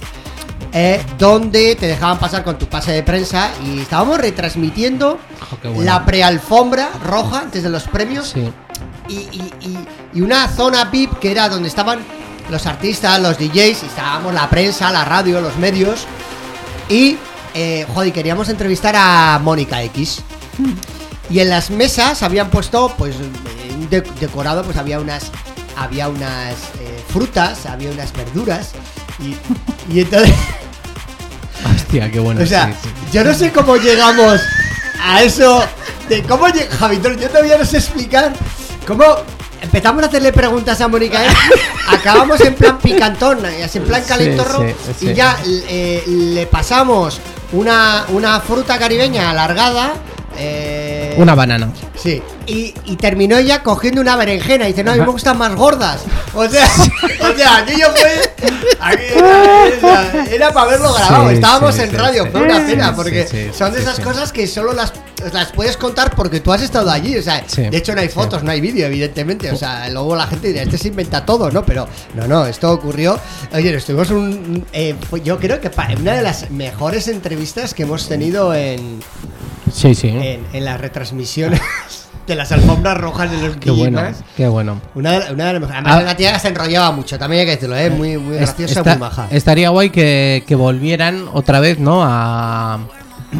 Eh, donde te dejaban pasar con tu pase de prensa y estábamos retransmitiendo bueno. la prealfombra roja antes de los premios Sí. y, y- y- y una zona VIP que era donde estaban los artistas, los DJs, y estábamos la prensa, la radio, los medios. Y, eh, joder, queríamos entrevistar a Mónica X. Y en las mesas habían puesto, pues, un de- decorado, pues había unas, había unas eh, frutas, había unas verduras. Y, y entonces, Hostia, qué bueno. o sea, sí, sí. yo no sé cómo llegamos a eso. De cómo Javitor, yo todavía no sé explicar cómo empezamos a hacerle preguntas a Mónica X, acabamos en plan picantón, y así en plan calentorro, y ya eh, le pasamos una, una fruta caribeña alargada. Eh, Una banana. Sí, y, y terminó ella cogiendo una berenjena y dice, no, a mí me gustan más gordas. O sea, o sea, aquello fue. aquello era, para haberlo grabado. Sí, Estábamos sí, en radio, fue una pena, porque son de esas cosas que solo las, las puedes contar porque tú has estado allí. O sea, de hecho no hay fotos, no hay vídeo, evidentemente. O sea, luego la gente dirá, este se inventa todo, ¿no? Pero no, no, esto ocurrió. Oye, estuvimos un. eh, fue- yo creo que una de las mejores entrevistas que hemos tenido en, Sí, sí. en, en las retransmisiones de las alfombras rojas de los Qué bueno, qué bueno. Una de, una de las mejores. Además, Ah. la tía se enrollaba mucho, también hay que decirlo, ¿eh? Muy, muy graciosa, muy maja. estaría guay que, que volvieran otra vez, ¿no? A,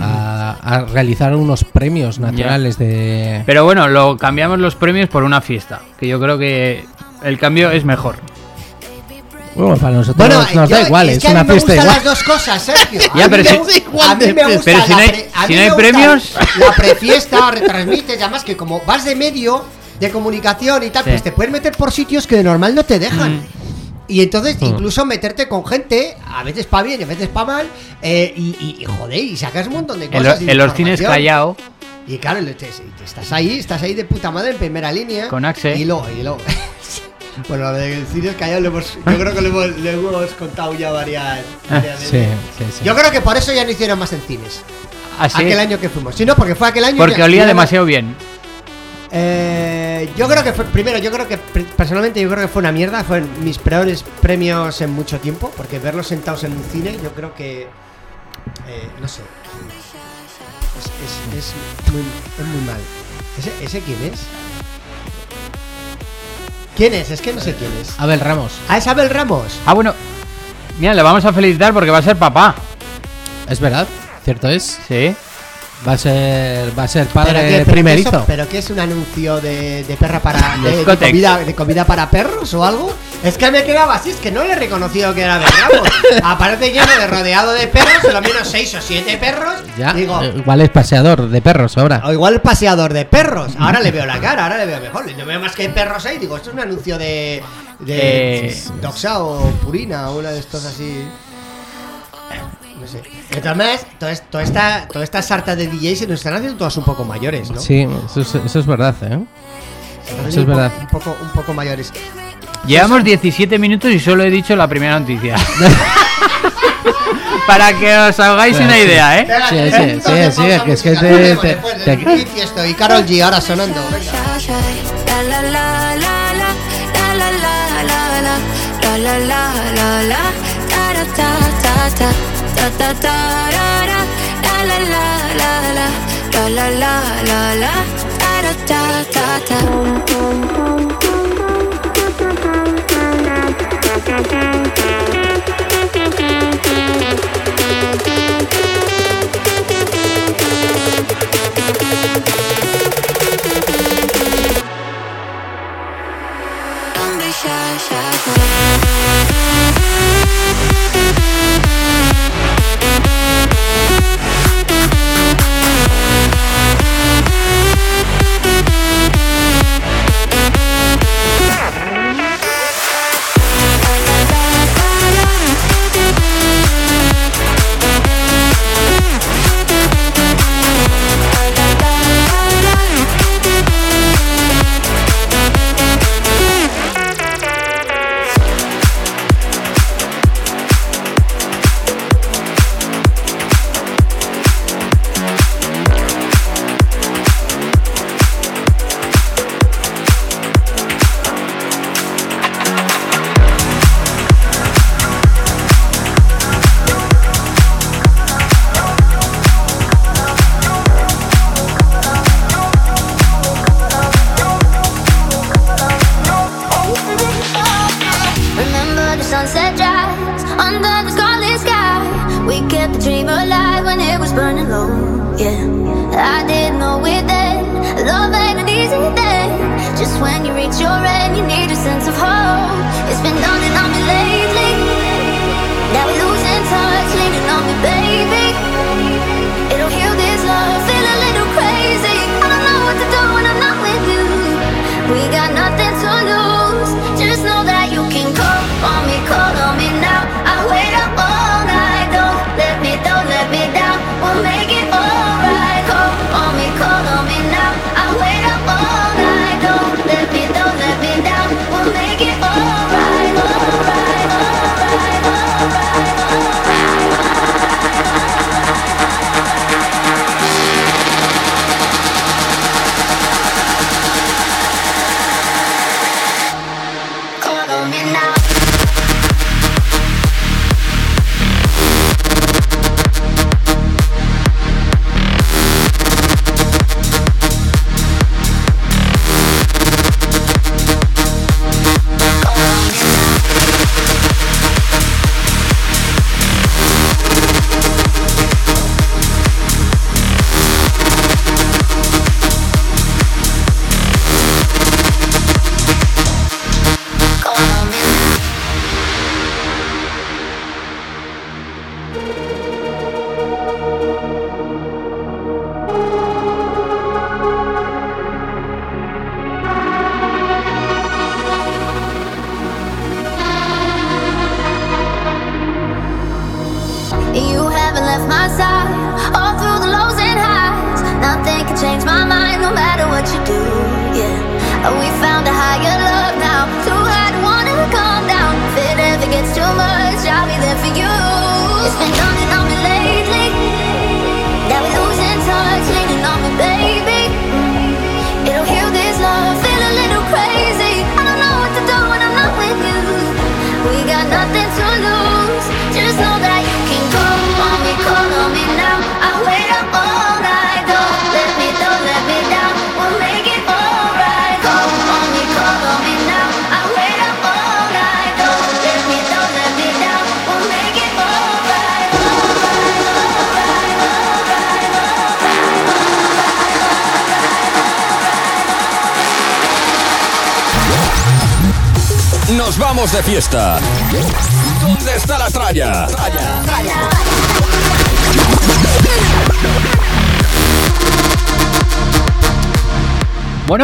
a, a realizar unos premios nacionales de. Pero bueno, lo cambiamos los premios por una fiesta. Que yo creo que el cambio es mejor. Bueno, para nosotros Bueno, nos yo- da igual, es, que a mí una me fiesta gustan igual. las dos cosas, Sergio. Ya, pero me si- gusta- a mí me gusta pero si no hay- pre- si no hay premios- La prefiesta, retransmites, además que como vas de medio de comunicación y tal, Sí. pues te puedes meter por sitios que de normal no te dejan. Mm. Y entonces, Mm. incluso meterte con gente, a veces para bien y a veces para mal, eh, y, y- y, joder, y sacas un montón de cosas. en los cines callao, Y claro, te- estás ahí, estás ahí de puta madre en primera línea. Con Axe. Y luego, y luego. Bueno, lo del cine callado lo hemos, yo creo que lo hemos, lo hemos contado ya varias, varias Sí, veces. sí, sí. Yo creo que por eso ya no hicieron más en cines. Así aquel es. año que fuimos. Sí, no, porque fue aquel año. Porque que- olía demasiado bien. Eh, yo creo que fue, primero, yo creo que personalmente yo creo que fue una mierda, fueron mis peores premios en mucho tiempo, porque verlos sentados en un cine, yo creo que, eh, no sé, es, es- es muy, es muy mal. ¿Ese, ese quién es? ¿Quién es? Es que no sé quién es. Abel Ramos. Ah, es Abel Ramos. Ah, bueno. Mira, le vamos a felicitar porque va a ser papá. Es verdad, cierto es. Sí. Va a ser, va a ser Pero padre que- pero que primerizo. eso- ¿Pero qué es un anuncio de, de perra para. De comida, de comida para perros o algo? Es que me quedaba así, es que no le he reconocido que era de Ramos. Aparece lleno de rodeado de perros, lo menos seis o siete perros. Ya, Digo, eh, igual es paseador de perros ahora. o igual paseador de perros. Ahora le veo la cara, ahora le veo mejor. No veo más que perros ahí. Digo, esto es un anuncio de. de Eh. Doxa o Purina o una de estos así. No sé. De todas maneras, toda, es- toda esta, toda esta sarta de DJs se nos están haciendo todos un poco mayores, ¿no? Sí, eso es, eso es verdad, ¿eh? Eso es verdad. Un poco, un poco mayores. Llevamos 17 minutos y solo he dicho la primera noticia. Para que os hagáis una idea, ¿eh? Sí, sí, sí, sí, pausa que es que te- te- te- Manifiesto y Carol G ahora sonando.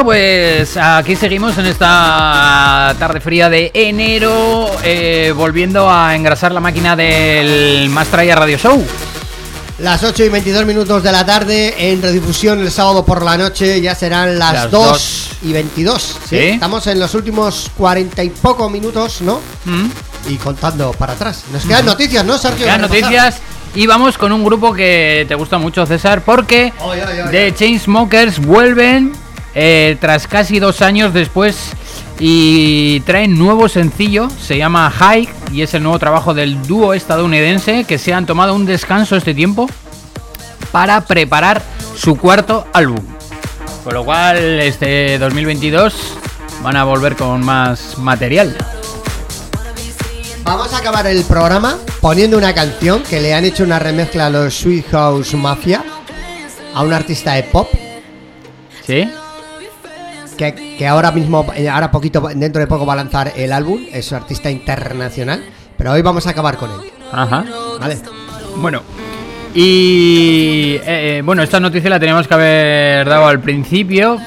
Bueno, pues aquí seguimos en esta tarde fría de enero, eh, volviendo a engrasar la máquina del Mastraya Radio Show. Las 8 y 22 minutos de la tarde en redifusión el sábado por la noche ya serán las, Las 2 dos. y 22. ¿sí? Sí. Estamos en los últimos 40 y poco minutos, ¿no? ¿Mm? Y contando para atrás. Nos quedan noticias, ¿no, Sergio? Quedan Para repasar. noticias y vamos con un grupo que te gusta mucho, César, porque Oye, oye, oye. The Chainsmokers vuelven eh, tras casi dos años después y traen nuevo sencillo, se llama High y es el nuevo trabajo del dúo estadounidense que se han tomado un descanso este tiempo para preparar su cuarto álbum. Con lo cual, este 2022 van a volver con más material. Vamos a acabar el programa poniendo una canción que le han hecho una remezcla a los Sweet House Mafia a un artista de pop ¿Sí? Que, que ahora mismo, eh, ahora poquito, dentro de poco va a lanzar el álbum, es un artista internacional, pero hoy vamos a acabar con él, Ajá. ¿vale? Bueno, y eh, eh, bueno, esta noticia la teníamos que haber dado al principio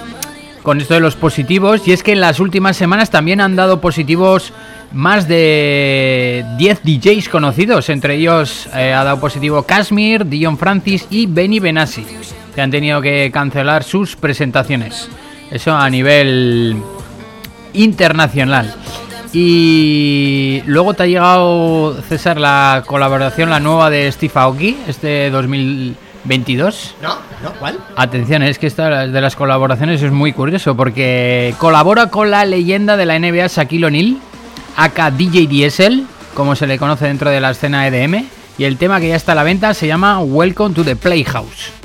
con esto de los positivos. Y es que en las últimas semanas también han dado positivos más de 10 DJs conocidos. Entre ellos eh, ha dado positivo Kashmir, Dion Francis y Benny Benassi, que han tenido que cancelar sus presentaciones. Eso a nivel internacional. Y luego te ha llegado, César, la colaboración, la nueva de Steve Aoki, este 2022. ¿No? ¿No? ¿Cuál? Atención, es que esta de las colaboraciones es muy curioso porque colabora con la leyenda de la NBA Shaquille O'Neal, aka DJ Diesel, como se le conoce dentro de la escena EDM, y el tema que ya está a la venta se llama Welcome to the Playhouse.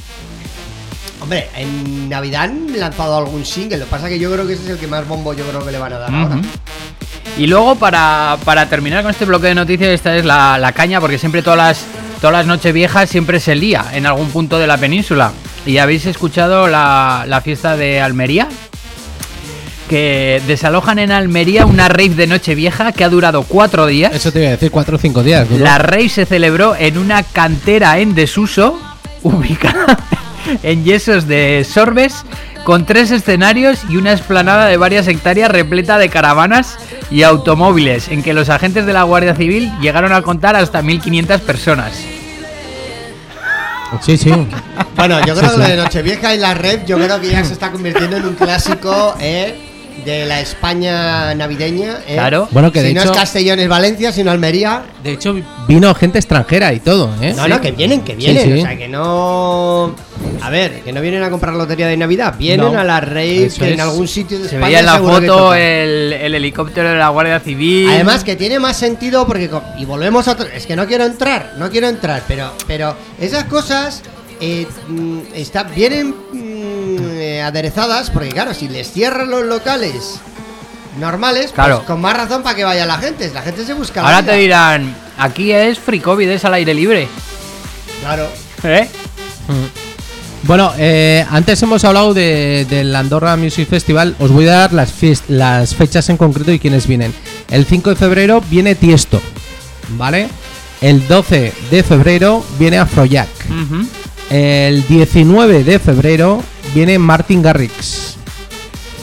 Hombre, en Navidad han lanzado algún single, lo que pasa que yo creo que ese es el que más bombo yo creo que le van a dar ahora. Y luego para, para terminar con este bloque de noticias, esta es la, la caña, porque siempre todas las, todas las noches viejas siempre se lía en algún punto de la península. ¿Y habéis escuchado la, la fiesta de Almería? Que desalojan en Almería una rave de Nochevieja que ha durado cuatro días. Eso te iba a decir, cuatro o cinco días. duró. La rave se celebró en una cantera en desuso, ubicada en yesos de Sorbes, con tres escenarios y una explanada de varias hectáreas repleta de caravanas y automóviles, en que los agentes de la Guardia Civil llegaron a contar hasta 1.500 personas. Sí, sí. Bueno, yo Sí, creo que lo de Nochevieja y la red, yo creo que ya se está convirtiendo en un clásico eh, de la España navideña. eh. Claro. Bueno, que si de no hecho- es Castellón, es Valencia, sino Almería. De hecho, vino gente extranjera y todo, ¿eh? No, no, que vienen, que vienen. Sí, sí. O sea, que no. A ver, que no vienen a comprar lotería de Navidad, vienen No. a la rave que en algún sitio de Se España veía en la foto el, el helicóptero de la Guardia Civil. Además que tiene más sentido porque y volvemos a otro, es que no quiero entrar, no quiero entrar, pero pero esas cosas eh, mm, está, vienen mm, eh, aderezadas porque claro, si les cierran los locales normales, Claro. pues con más razón para que vaya la gente, la gente se busca la Ahora vida. te dirán, aquí es free COVID, es al aire libre. Claro. ¿Eh? Bueno, eh, antes hemos hablado de- del Andorra Music Festival. Os voy a dar las, las fechas en concreto y quiénes vienen. El 5 de febrero viene Tiesto, ¿vale? El 12 de febrero viene Afrojack. El 19 de febrero viene Martin Garrix.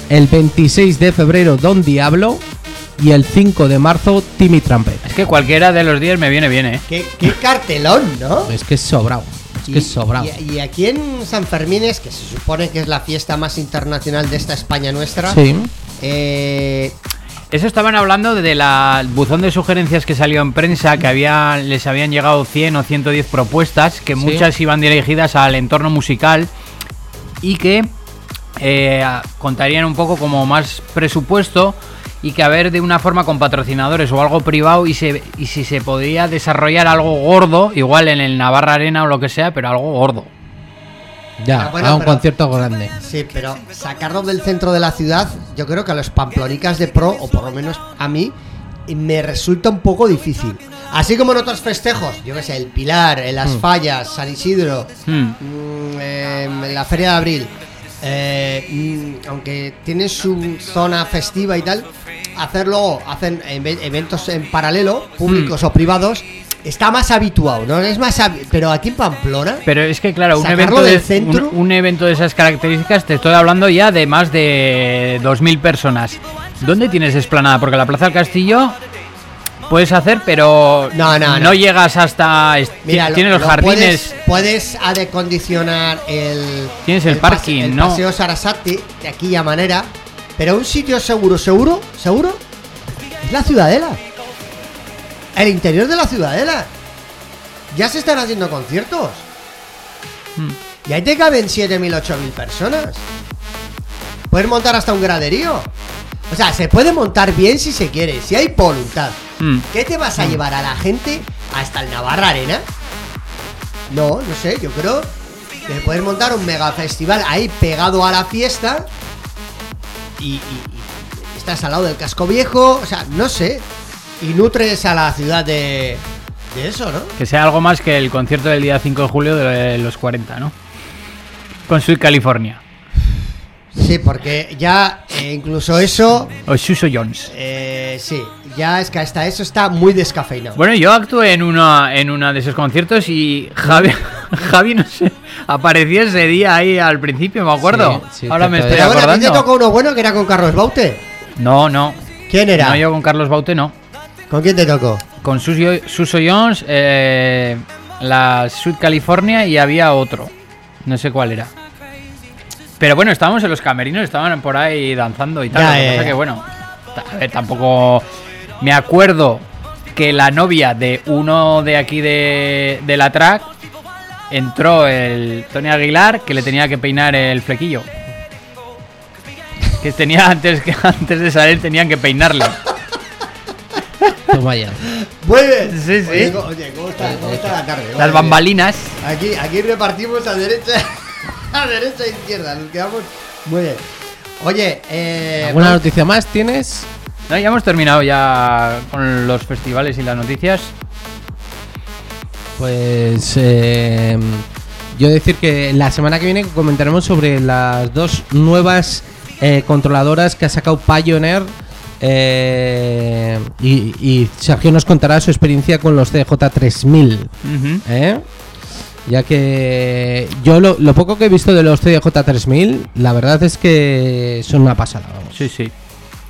El 26 de febrero Don Diablo. Y el 5 de marzo Timmy Trumpet. Es que cualquiera de los días me viene bien, ¿eh? Qué, qué cartelón, ¿no? Es que es sobrado. Es que es sobrado. y- y aquí en San Fermines, que se supone que es la fiesta más internacional de esta España nuestra, Sí. eh, Eso estaban hablando de la el buzón de sugerencias que salió en prensa, que había, les habían llegado 100 o 110 propuestas, que Sí. muchas iban dirigidas al entorno musical y que eh, contarían un poco como más presupuesto y que a ver de una forma con patrocinadores o algo privado y, se, y si se podía desarrollar algo gordo, igual en el Navarra Arena o lo que sea, pero algo gordo. Ya, Ah, bueno, a un pero- concierto grande. Sí, pero sacarlo del centro de la ciudad, yo creo que a los pamplonicas de pro, o por lo menos a mí, me resulta un poco difícil. Así como en otros festejos, yo que sé, el Pilar, en Las Hmm. Fallas, San Isidro, Hmm. mm, eh, la Feria de Abril, eh, mm, aunque tiene su zona festiva y tal, hacerlo, hacen eve- eventos en paralelo, públicos Mm. o privados, está más habituado, ¿no? Es más pero aquí en Pamplona, Pero es que, claro, un evento, de, del centro. un, un evento de esas características, te estoy hablando ya de más de 2.000 personas. ¿Dónde tienes esplanada? Porque la Plaza del Castillo puedes hacer, pero No, no, no. llegas hasta... mira, lo- tienes los lo jardines... Puedes, puedes acondicionar el Tienes el pase- parking, el ¿no? paseo Sarasate de aquella manera, pero un sitio seguro, seguro, seguro es la Ciudadela. El interior de la Ciudadela. Ya se están haciendo conciertos. Hmm. Y ahí te caben 7.000, 8.000 personas. Puedes montar hasta un graderío. O sea, se puede montar bien si se quiere, si hay voluntad. Mm. ¿Qué te vas a llevar a la gente hasta el Navarra Arena? No, no sé, yo creo que puedes montar un mega festival ahí pegado a la fiesta y, y- y estás al lado del casco viejo, o sea, no sé. Y nutres a la ciudad de, de eso, ¿no? Que sea algo más que el concierto del día 5 de julio de los 40, ¿no? Con Sweet California. Sí, porque ya eh, incluso eso, O Suso Jones. eh, sí, ya es que hasta eso está muy descafeinado. Bueno, yo actué en una en una de esos conciertos y Javi, Javi no sé, aparecía ese día ahí al principio, me acuerdo. Sí, sí, Ahora me estoy Pero bueno, a ti te tocó uno bueno que era con Carlos Baute. No, no. ¿Quién era? No, yo con Carlos Baute no. ¿Con quién te tocó? Con Suso, Suso Jones, eh, la Sweet California y había otro. No sé cuál era. Pero bueno, estábamos en los camerinos, estaban por ahí danzando y tal. Ya, lo que bueno, a ver, tampoco me acuerdo que la novia de uno de aquí de, de la track entró el Tony Aguilar que le tenía que peinar el flequillo. Que tenía antes que antes de salir tenían que peinarle. Toma ya. Muy bien. Sí, sí. Oye, ¿cómo está, cómo está la tarde? Las bambalinas. Aquí, aquí repartimos a derecha, a derecha e izquierda. Nos quedamos muy bien. Oye, eh, ¿Alguna vamos- noticia más tienes? No, ya hemos terminado ya con los festivales y las noticias. Pues eh, yo decir que la semana que viene comentaremos sobre las dos nuevas eh, controladoras que ha sacado Pioneer eh, y, y Sergio nos contará su experiencia con los CJ3000. Ujú. ¿eh? Ya que yo lo, lo poco que he visto de los CJ3000, la verdad es que son una pasada. Vamos. Sí, sí.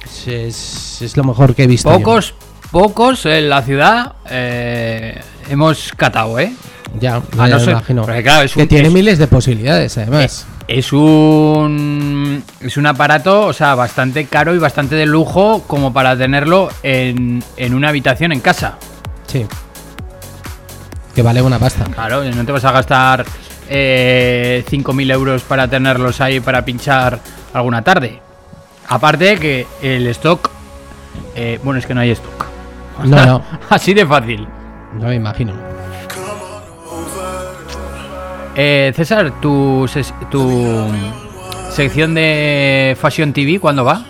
Es, es- es lo mejor que he visto. yo. Pocos, pocos en la ciudad eh, hemos catado, ¿eh? Ya, A ya no me imagino. porque claro, es que tiene es- miles de posibilidades, además. Es un es un aparato, o sea, bastante caro y bastante de lujo como para tenerlo en, en una habitación en casa. Sí. Que vale una pasta. Claro, no te vas a gastar eh, 5.000 euros para tenerlos ahí para pinchar alguna tarde. Aparte que el stock, eh, bueno, es que no hay stock. No, no. Así de fácil. No me imagino. Eh, César, tu, tu sección de Fashion TV, ¿cuándo va?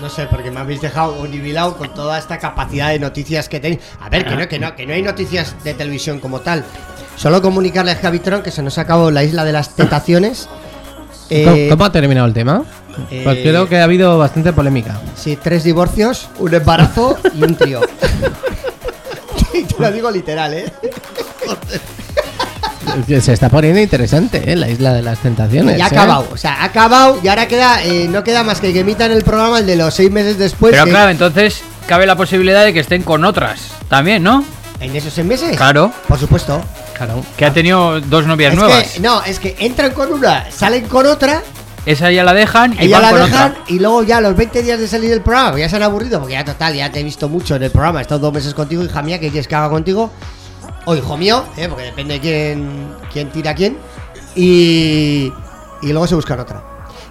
No sé, porque me habéis dejado unibilado con toda esta capacidad de noticias que tenéis. A ver, que no, que no, que no hay noticias de televisión como tal. Solo comunicarle a Javitron que se nos ha acabado la isla de las tentaciones. Eh, ¿Cómo, cómo ha terminado el tema? eh, Pues creo que ha habido bastante polémica. Sí, tres divorcios, un embarazo y un trío. y te lo digo literal, ¿eh? Se está poniendo interesante, ¿eh? La isla de las tentaciones. Y ha ¿eh? acabado, o sea, ha acabado y ahora queda, eh, no queda más que que emitan el programa el de los seis meses después. Pero que- claro, entonces cabe la posibilidad de que estén con otras también, ¿no? ¿En esos seis meses? Claro, Por supuesto. Claro. que ha tenido dos novias Es nuevas. que, no, es que entran con una, salen con otra, Esa ya la dejan y ella van la con dejan otra. y luego ya los 20 días de salir del programa, ya se han aburrido, porque ya total, ya te he visto mucho en el programa, he estado dos meses contigo, hija mía, ¿qué quieres que haga contigo? O hijo mío, ¿eh? porque depende de quién, quién tira a quién. Y, y luego se buscan otra.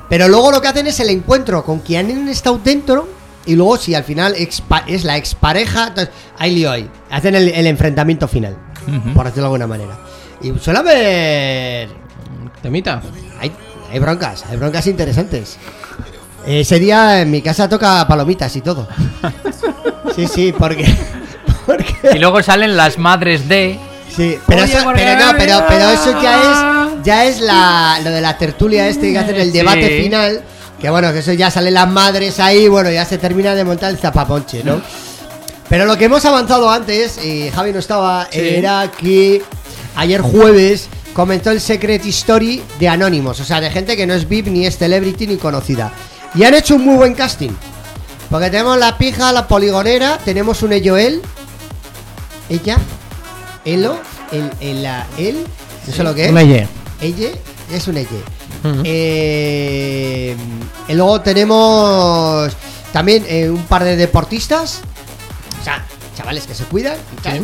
Pero luego lo que hacen es el encuentro con quien han estado dentro. Y luego, si al final es la expareja, entonces hay lío ahí. Hacen el, el enfrentamiento final, Ujú. por decirlo de alguna manera. Y suele haber Temita. Hay, broncas, hay broncas interesantes. Ese día en mi casa toca palomitas y todo. Sí, sí, porque. porque Y luego salen las madres de. sí, pero, Oye, eso, pero no, pero, pero eso ya es ya es la, lo de la tertulia este que hacen el debate Sí. final Que bueno, que eso ya salen las madres ahí, bueno, ya se termina de montar el zapaponche, ¿no? Pero lo que hemos avanzado antes, y Javi no estaba, Sí. era que ayer jueves comentó el Secret Story de Anónimos, o sea, de gente que no es VIP, ni es celebrity, ni conocida. Y han hecho un muy buen casting. Porque tenemos la pija, la poligonera, tenemos un Elloel, ella, Elo, el, el, la- él, no sé lo que es. Un elle. Elle, es un. Ujú. Eh, y luego tenemos también eh, un par de deportistas, o sea, chavales que se cuidan y tal.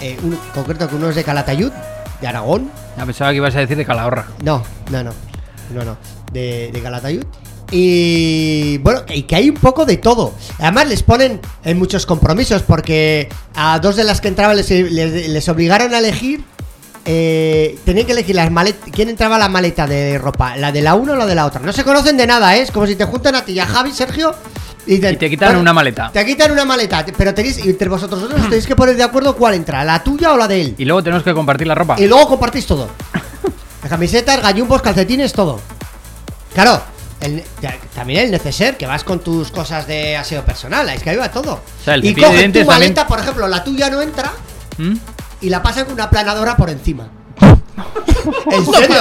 Eh, un, en concreto que uno es de Calatayud, de Aragón. Ya pensaba que ibas a decir de Calahorra. No, no, no, no, no, de, de Calatayud. Y bueno, y que hay un poco de todo. Además les ponen en muchos compromisos porque a dos de las que entraban les, les- les obligaron a elegir. eh, tenían que elegir las maletas. ¿Quién entraba a la maleta de ropa? ¿La de la una o la de la otra? No se conocen de nada, ¿eh? Es como si te juntan a ti y a Javi, Sergio. Y te, Y te quitan una maleta. Te quitan una maleta, pero tenéis, entre vosotros dos os tenéis que poner de acuerdo cuál entra, la tuya o la de él. Y luego tenemos que compartir la ropa. Y luego compartís todo. Las camisetas, gallumbos, calcetines, todo. Claro, el- ta- también el neceser, que vas con tus cosas de aseo personal, es que ahí va todo. sea, el y cogen tu también- maleta, por ejemplo, la tuya no entra ¿Mm? y la pasan con una planadora por encima. en serio,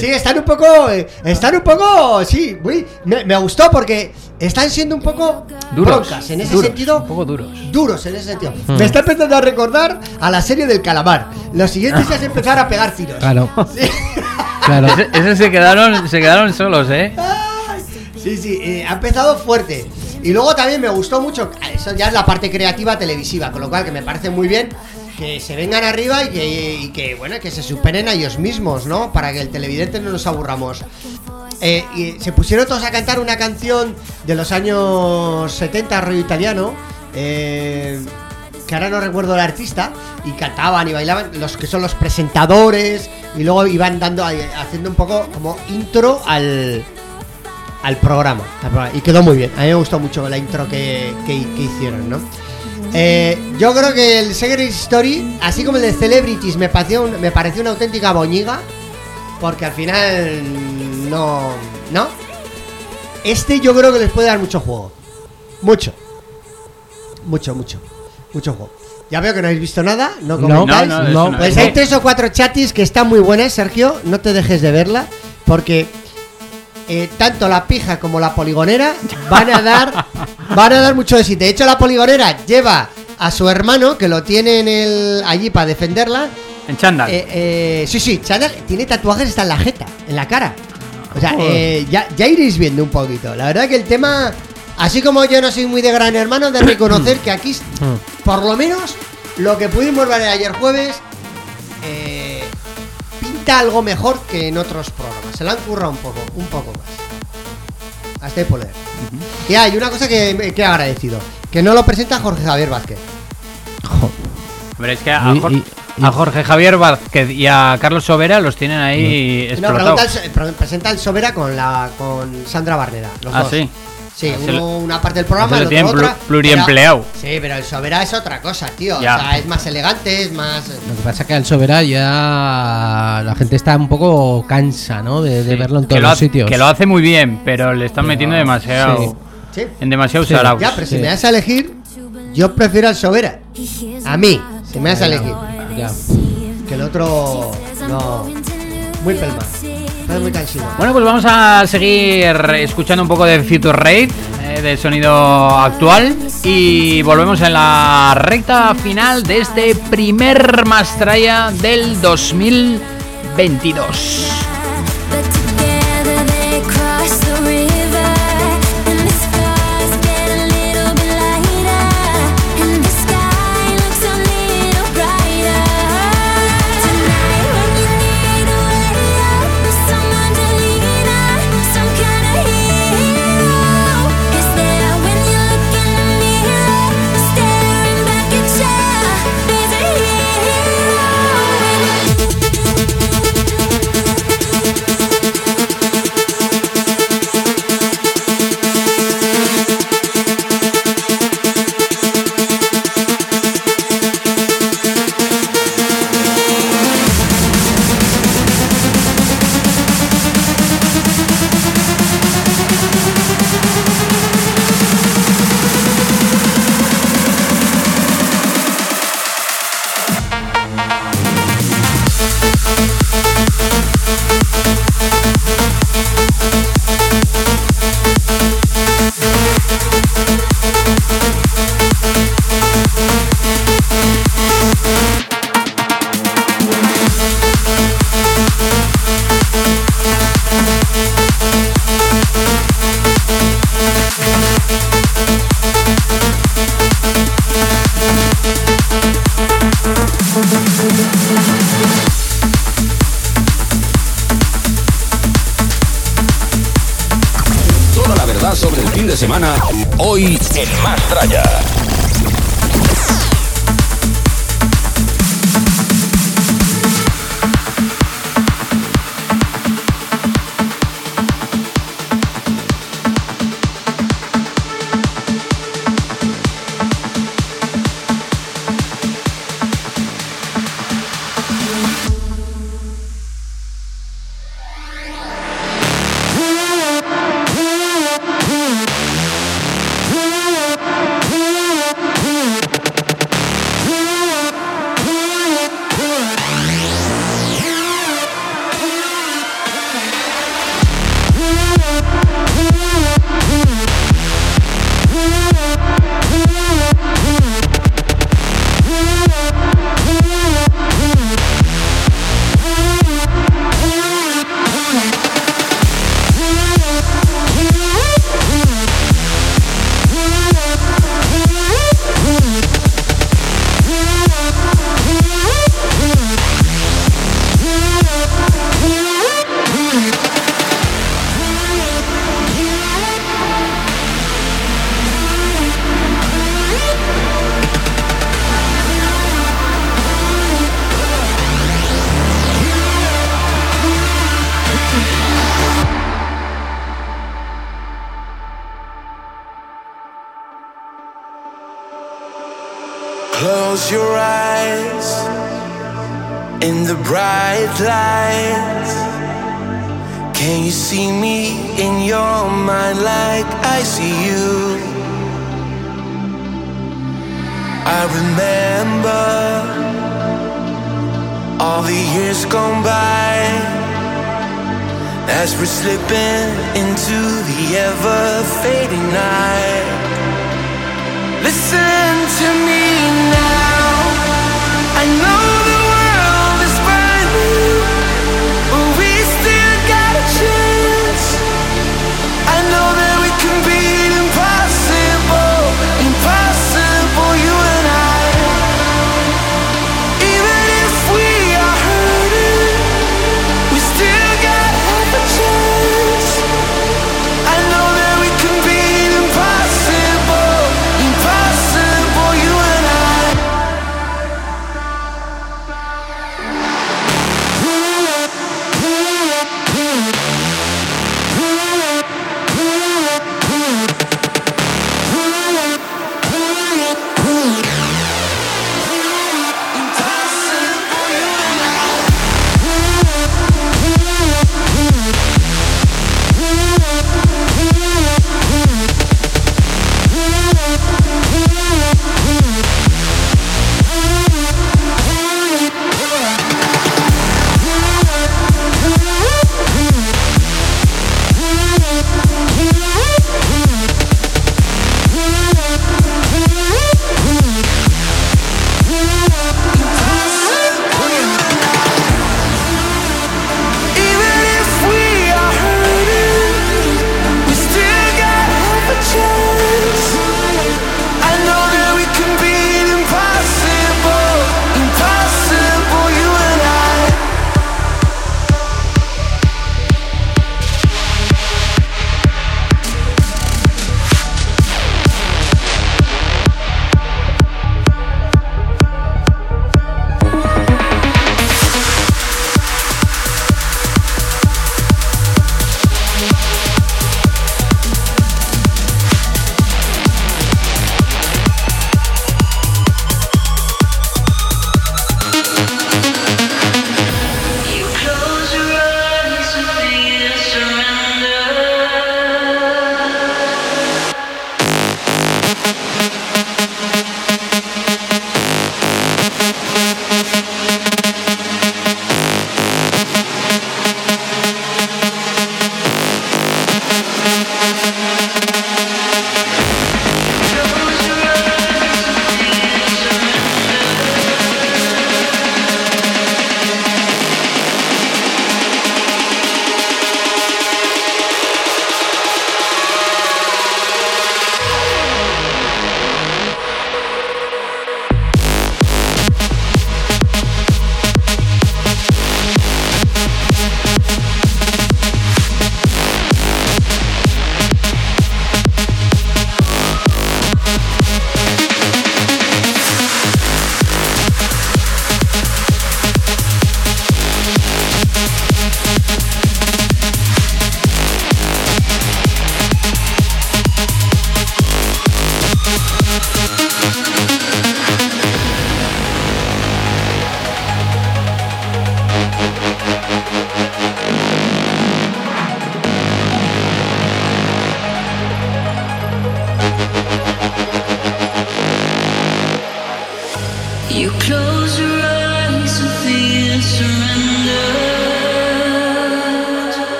sí, están un poco, eh, están un poco, sí, muy, me, me gustó porque están siendo un poco Duros. broncas en ese duros, sentido Un poco duros. duros en ese sentido. Mm. Me está empezando a recordar a la serie del calamar. Lo siguiente ya es empezar a pegar tiros. Claro. Sí. Claro. Ese, ese se quedaron, se quedaron solos, ¿eh? Sí, sí, eh, ha empezado fuerte. Y luego también me gustó mucho, eso ya es la parte creativa televisiva, con lo cual que me parece muy bien que se vengan arriba y que, bueno, que se superen a ellos mismos, ¿no? Para que el televidente no nos aburramos. Eh, y se pusieron todos a cantar una canción de los años 70, rollo italiano, eh, que ahora no recuerdo el artista, y cantaban y bailaban, los que son los presentadores, y luego iban dando, eh, haciendo un poco como intro al, al programa, al programa. Y quedó muy bien. A mí me gustó mucho la intro que, que- que hicieron, ¿no? Eh, yo creo que el Secret Story, así como el de Celebrities, me pareció, un- me pareció una auténtica boñiga. Porque al final. No. ¿No? Este yo creo que les puede dar mucho juego. Mucho. Mucho, mucho. Mucho juego. Ya veo que no habéis visto nada, no comentáis. no, no, eso no. Pues hay tres o cuatro chatis que están muy buenas, Sergio. No te dejes de verla. Porque eh, tanto la pija como la poligonera van a dar van a dar mucho éxito. De hecho, la poligonera lleva a su hermano, que lo tiene en el, allí para defenderla. En chándal. Eh, eh, sí, sí, Chanel tiene tatuajes hasta en la jeta, en la cara. O sea, eh, ya, ya iréis viendo un poquito. La verdad que el tema, así como yo no soy muy de gran hermano, de reconocer que aquí, por lo menos, lo que pudimos ver ayer jueves, eh, pinta algo mejor que en otros programas. Se lo han currado un poco, un poco más. Hasta ahí por leer. Y hay una cosa que, me- que he agradecido, que no lo presenta Jorge Javier Vázquez. Hombre, es que a, Y- Jor- y- y- a Jorge Javier Vázquez y a Carlos Sobera los tienen ahí No, pregunta explotados. el, pre- presenta el Sobera con la con Sandra Barnera. Los Ah, dos. sí. Sí, Ah, se uno lo- una parte del programa, el lo otro otra. plu- pluriempleado. pero- sí, pero el Sobera es otra cosa, tío. Ya. O sea, es más elegante, es más. Lo que pasa es que al Sobera ya la gente está un poco cansa, ¿no? De, de verlo en que todos lo, los ha- sitios. que lo hace muy bien, pero le están metiendo demasiado. Sí. En demasiados Sí. Ya, pero si me das a elegir, yo prefiero al Sobera. A mí, si me das a elegir. Ya. Que el otro. No. Muy pelma. Bueno, pues vamos a seguir escuchando un poco de Future Rave, eh, del sonido actual. Y volvemos en la recta final de este primer Mastraya del 2022. Hoy en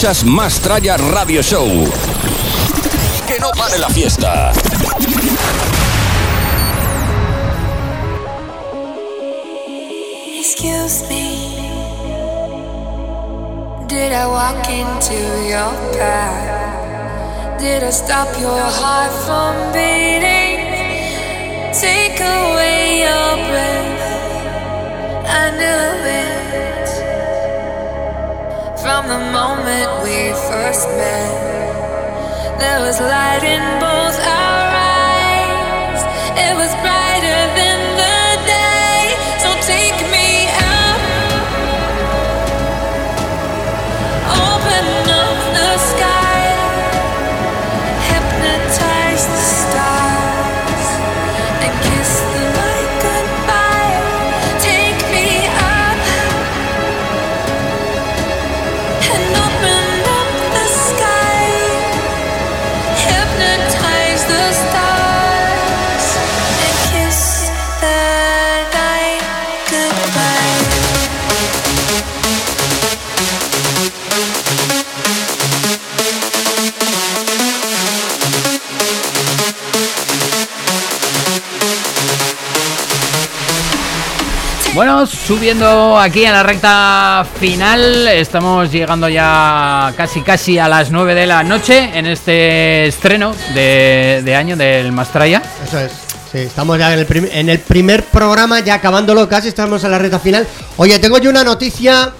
escuchas Más Traya Radio Show. Que no pare la fiesta. Excuse me. Did I walk into your path? Did I stop your heart from beating? Take away. the moment we first met, there was light in both. Bueno, subiendo aquí a la recta final, estamos llegando ya casi casi a las 9 de la noche en este estreno de, de año del Mastraya. Eso es. Sí, estamos ya en el, en el primer programa, ya acabándolo casi, estamos en la recta final. Oye, tengo yo una noticia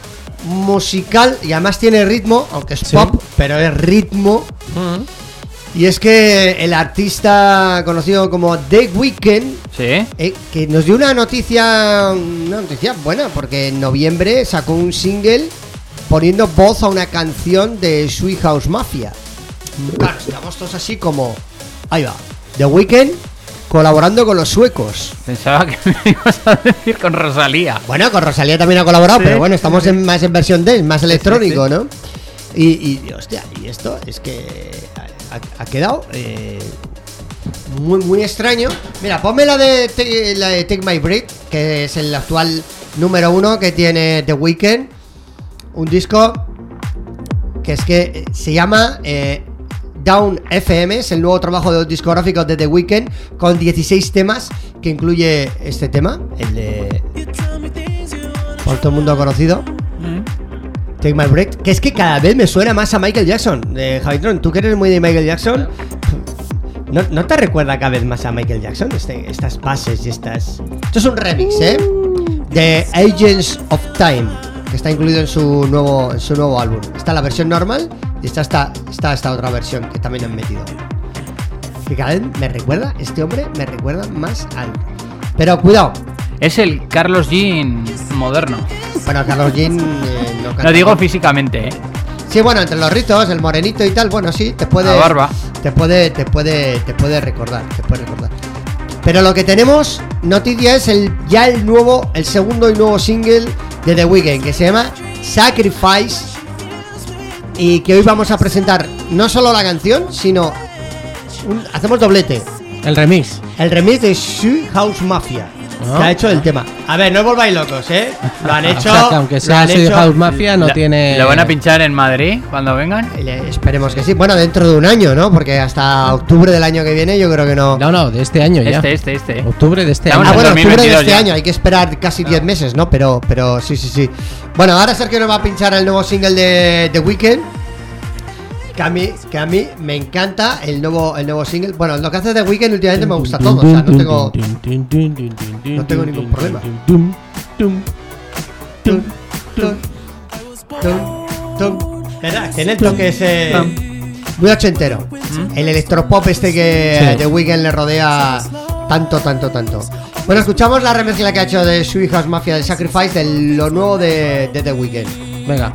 musical y además tiene ritmo, aunque es Sí. pop, pero es ritmo. Y es que el artista conocido como The Weeknd, Sí. eh, que nos dio una noticia, una noticia buena, porque en noviembre sacó un single poniendo voz a una canción de Sweet House Mafia. Claro, estamos todos así como, ahí va, The Weeknd colaborando con los suecos. Pensaba que me ibas a decir con Rosalía. Bueno, con Rosalía también ha colaborado, Sí. pero bueno, estamos en, más en versión dance, más electrónico, ¿no? Y, y, hostia, y esto es que ha, ha quedado eh, muy, muy extraño. Mira, ponme la de, Take- la de Take My Breath, que es el actual número uno que tiene The Weeknd. Un disco que es que eh, se llama eh, Down FM, es el nuevo trabajo de los discográficos de The Weeknd, con 16 temas, que incluye este tema, el de... Por todo el mundo conocido. Take My Breath, que es que cada vez me suena más a Michael Jackson. Eh, Javitron, tú que eres muy de Michael Jackson, ¿no, no te recuerda cada vez más a Michael Jackson? Este- estas bases y estas... Esto es un remix, ¿eh? De Agents of Time, que está incluido en su nuevo, en su nuevo álbum. Está la versión normal y está esta, está esta otra versión que también han metido. Que cada vez me recuerda, este hombre me recuerda más al... Pero cuidado, Es el Carlos Jean moderno. bueno, Carlos Jean eh, no Lo digo físicamente, ¿eh? Sí, bueno, entre los ritos, el morenito y tal, bueno, sí, te puede. La barba. Te puede, te puede, te puede recordar, te puede recordar. Pero lo que tenemos, noticia, es el ya el nuevo, el segundo y nuevo single de The Weeknd, que se llama Sacrifice. Y que hoy vamos a presentar no solo la canción, sino un- hacemos doblete. El remix. El remix de Sue House Mafia. Ah. Que ha hecho el tema. A ver, no os volváis locos, ¿eh? Lo han hecho. O sea, que aunque sea han Sweet hecho- House Mafia, no La- tiene. ¿Lo van a pinchar en Madrid cuando vengan? Le- esperemos que sí. Bueno, dentro de un año, ¿no? Porque hasta octubre del año que viene yo creo que no. No, no, de este año ya. Este, este, este. Octubre de este Estamos Ah, año. en bueno, octubre de 2022 este ya. año, hay que esperar casi 10 meses, ¿no? Pero, pero sí, sí, sí. Bueno, ahora Sergio nos va a pinchar el nuevo single de The Weeknd. Que a mí, que a mí me encanta el nuevo, el nuevo single. Bueno, lo que hace The Weeknd últimamente me gusta todo. O sea, no tengo. No tengo ningún problema. ¿Verdad? Tiene el toque ese. Muy ochentero. El electropop este que Sí. The Weeknd le rodea tanto, tanto, tanto. Bueno, escuchamos la remezcla que ha hecho de Sweet House Mafia del Sacrifice de lo nuevo de, de The Weeknd. Venga.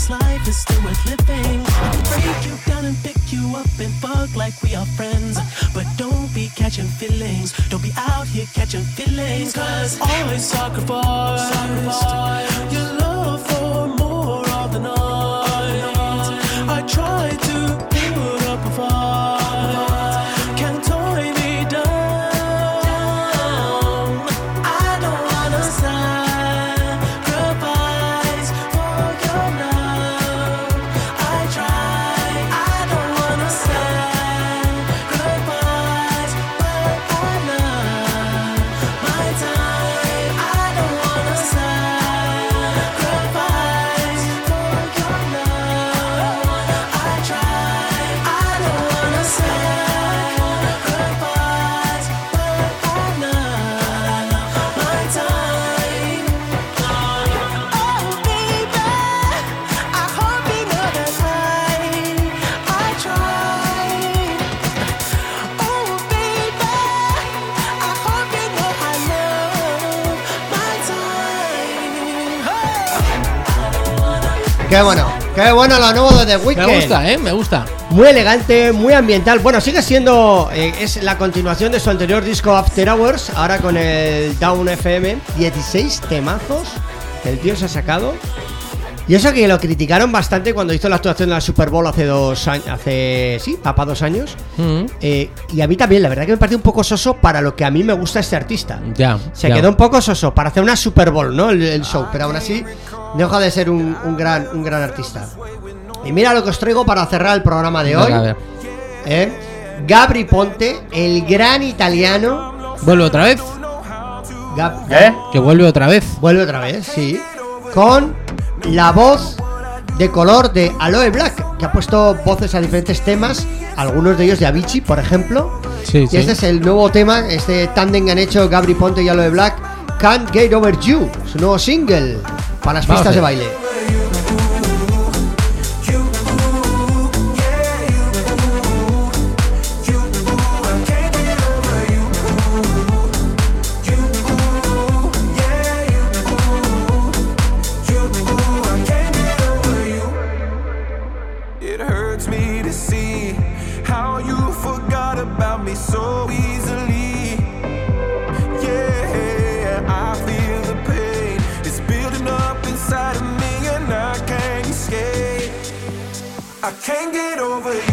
This life is still worth living. Break you down and pick you up and fuck like we are friends. But don't be catching feelings. Don't be out here catching feelings. Cause I sacrificed your love for more Qué bueno, qué bueno lo nuevo de The Weeknd. Me gusta, ¿eh? Me gusta. Muy elegante, muy ambiental. Bueno, sigue siendo. eh, es la continuación de su anterior disco After Hours. Ahora con el Down FM. 16 temazos que el tío se ha sacado. Y eso que lo criticaron bastante cuando hizo la actuación de la Super Bowl hace dos años. Hace. Sí, papá, dos años. Mm, Eh, y a mí también, la verdad que me pareció un poco soso para lo que a mí me gusta este artista. Ya. Se ya. quedó un poco soso para hacer una Super Bowl, ¿no? El, el show, pero aún así deja de ser un, un gran, un gran artista. Y mira lo que os traigo para cerrar el programa de hoy. ¿eh? Gabri Ponte, el gran italiano. ¿Vuelve otra vez? Gab- ¿Eh? Que vuelve otra vez. Vuelve otra vez, sí. Con la voz de color de Aloe Black, que ha puesto voces a diferentes temas, algunos de ellos de Avicii, por ejemplo. Sí, Y sí. este es el nuevo tema, este tándem que han hecho Gabri Ponte y Aloe Black, Can't Get Over You, su nuevo single para las pistas de baile. Can't get over you.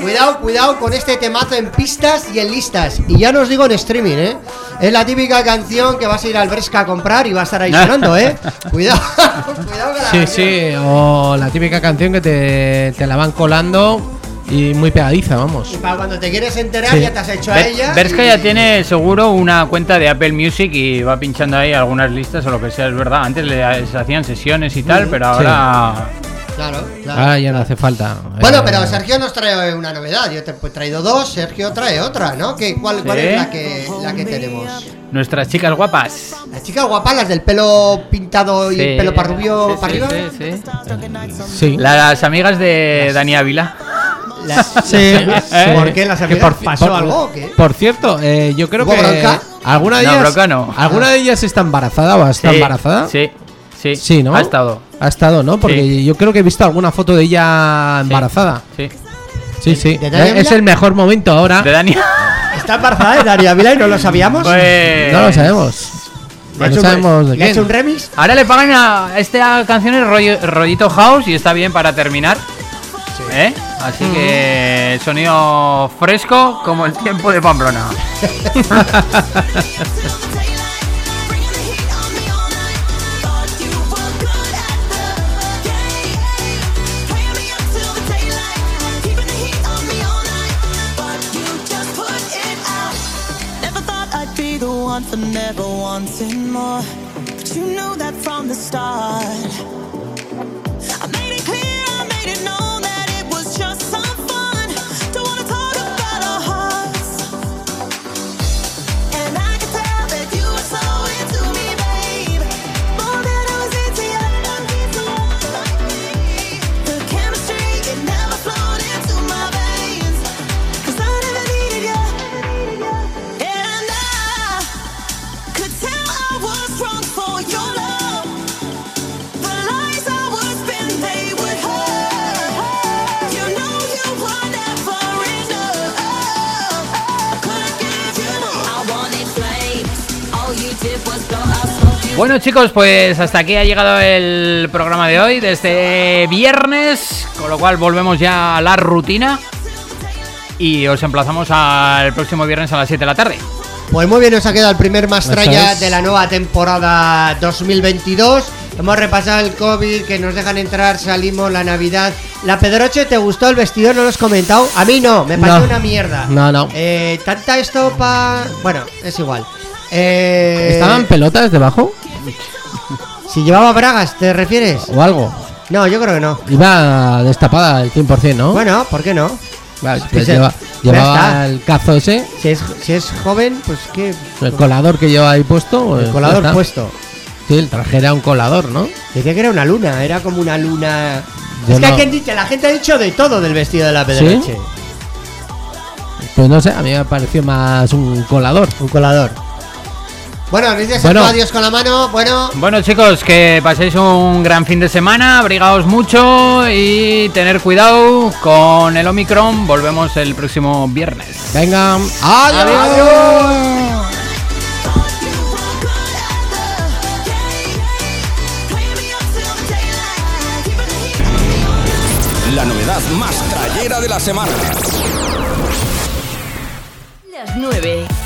Cuidado, cuidado con este temazo en pistas y en listas. Y ya no os digo en streaming, ¿eh? Es la típica canción que vas a ir al Bresca a comprar y va a estar ahí sonando, ¿eh? Cuidado, cuidado con la Sí, canción. sí. O la típica canción que te, te la van colando y muy pegadiza, vamos. Y para cuando te quieres enterar Sí. ya te has hecho a ella. Berska y- ya tiene seguro una cuenta de Apple Music y va pinchando ahí algunas listas o lo que sea, es verdad. Antes le hacían sesiones y tal, pero ahora. Claro, claro. Ah, ya no hace falta. Bueno, Eh, pero Sergio nos trae una novedad. Yo te he traído dos, Sergio trae otra, ¿no? ¿Qué, cuál, cuál es la que, la que tenemos? Nuestras chicas guapas. Las chicas guapas, las del pelo pintado y Sí. pelo para rubio Sí, para sí, arriba. sí, sí. Sí. Las amigas de Dani Ávila. Las- Sí, ¿Eh? sí. ¿Por qué las Que amigas? por- ¿Pasó por- algo o qué? Por cierto, eh, yo creo ¿Hubo que bronca? alguna de No, ellas, bronca no. alguna de ellas está embarazada o está Sí, embarazada. Sí, sí. Sí, ¿no? Ha estado. Ha estado, ¿no? Porque Sí. yo creo que he visto alguna foto de ella embarazada. Sí. Sí, sí. ¿De Dani Eh, es Ávila? el mejor momento ahora. De Dani. Está embarazada de Daria Vila y no lo sabíamos. Pues- No lo sabemos. Le No hecho un- sabemos de le ha quién. hecho un remix. Ahora le pagan a esta canción el rollo- rollito house y está bien para terminar. ¿Eh? Así que sonido fresco como el tiempo de Pamplona. for never wanting more. But you knew that from the start. Bueno chicos, pues hasta aquí ha llegado el programa de hoy, de este viernes, con lo cual volvemos ya a la rutina y os emplazamos al próximo viernes a las 7 de la tarde. Pues muy bien, nos ha quedado el primer es. de la nueva temporada 2022. Hemos repasado el COVID, que nos dejan entrar, salimos, la Navidad. La Pedroche, ¿te gustó el vestido? ¿No lo has comentado? A mí no, me pareció No. una mierda. No, no. Eh, tanta estopa... Bueno, es igual. Eh, ¿Estaban pelotas debajo? Si llevaba bragas, ¿te refieres? ¿O algo? No, yo creo que no. Iba destapada el 100%, ¿no? Bueno, ¿por qué no? Vale, pues lleva- Ya llevaba está. el cazo ese, Si es, si es joven, pues que... el colador que lleva ahí puesto. pues El ya colador está. puesto. Sí, el traje era un colador, ¿no? Decía que era una luna, era como una luna... Yo es que no- hay quien dice, la gente ha dicho de todo del vestido de la Pedroche. Pues no sé, a mí me pareció más un colador. Un colador. Bueno, ¿necesitas Bueno. adiós con la mano? Bueno, Bueno chicos, que paséis un gran fin de semana, abrigaos mucho y tener cuidado con el Omicron. Volvemos el próximo viernes. Venga, Adiós. La novedad más trayera de la semana. Las 9. La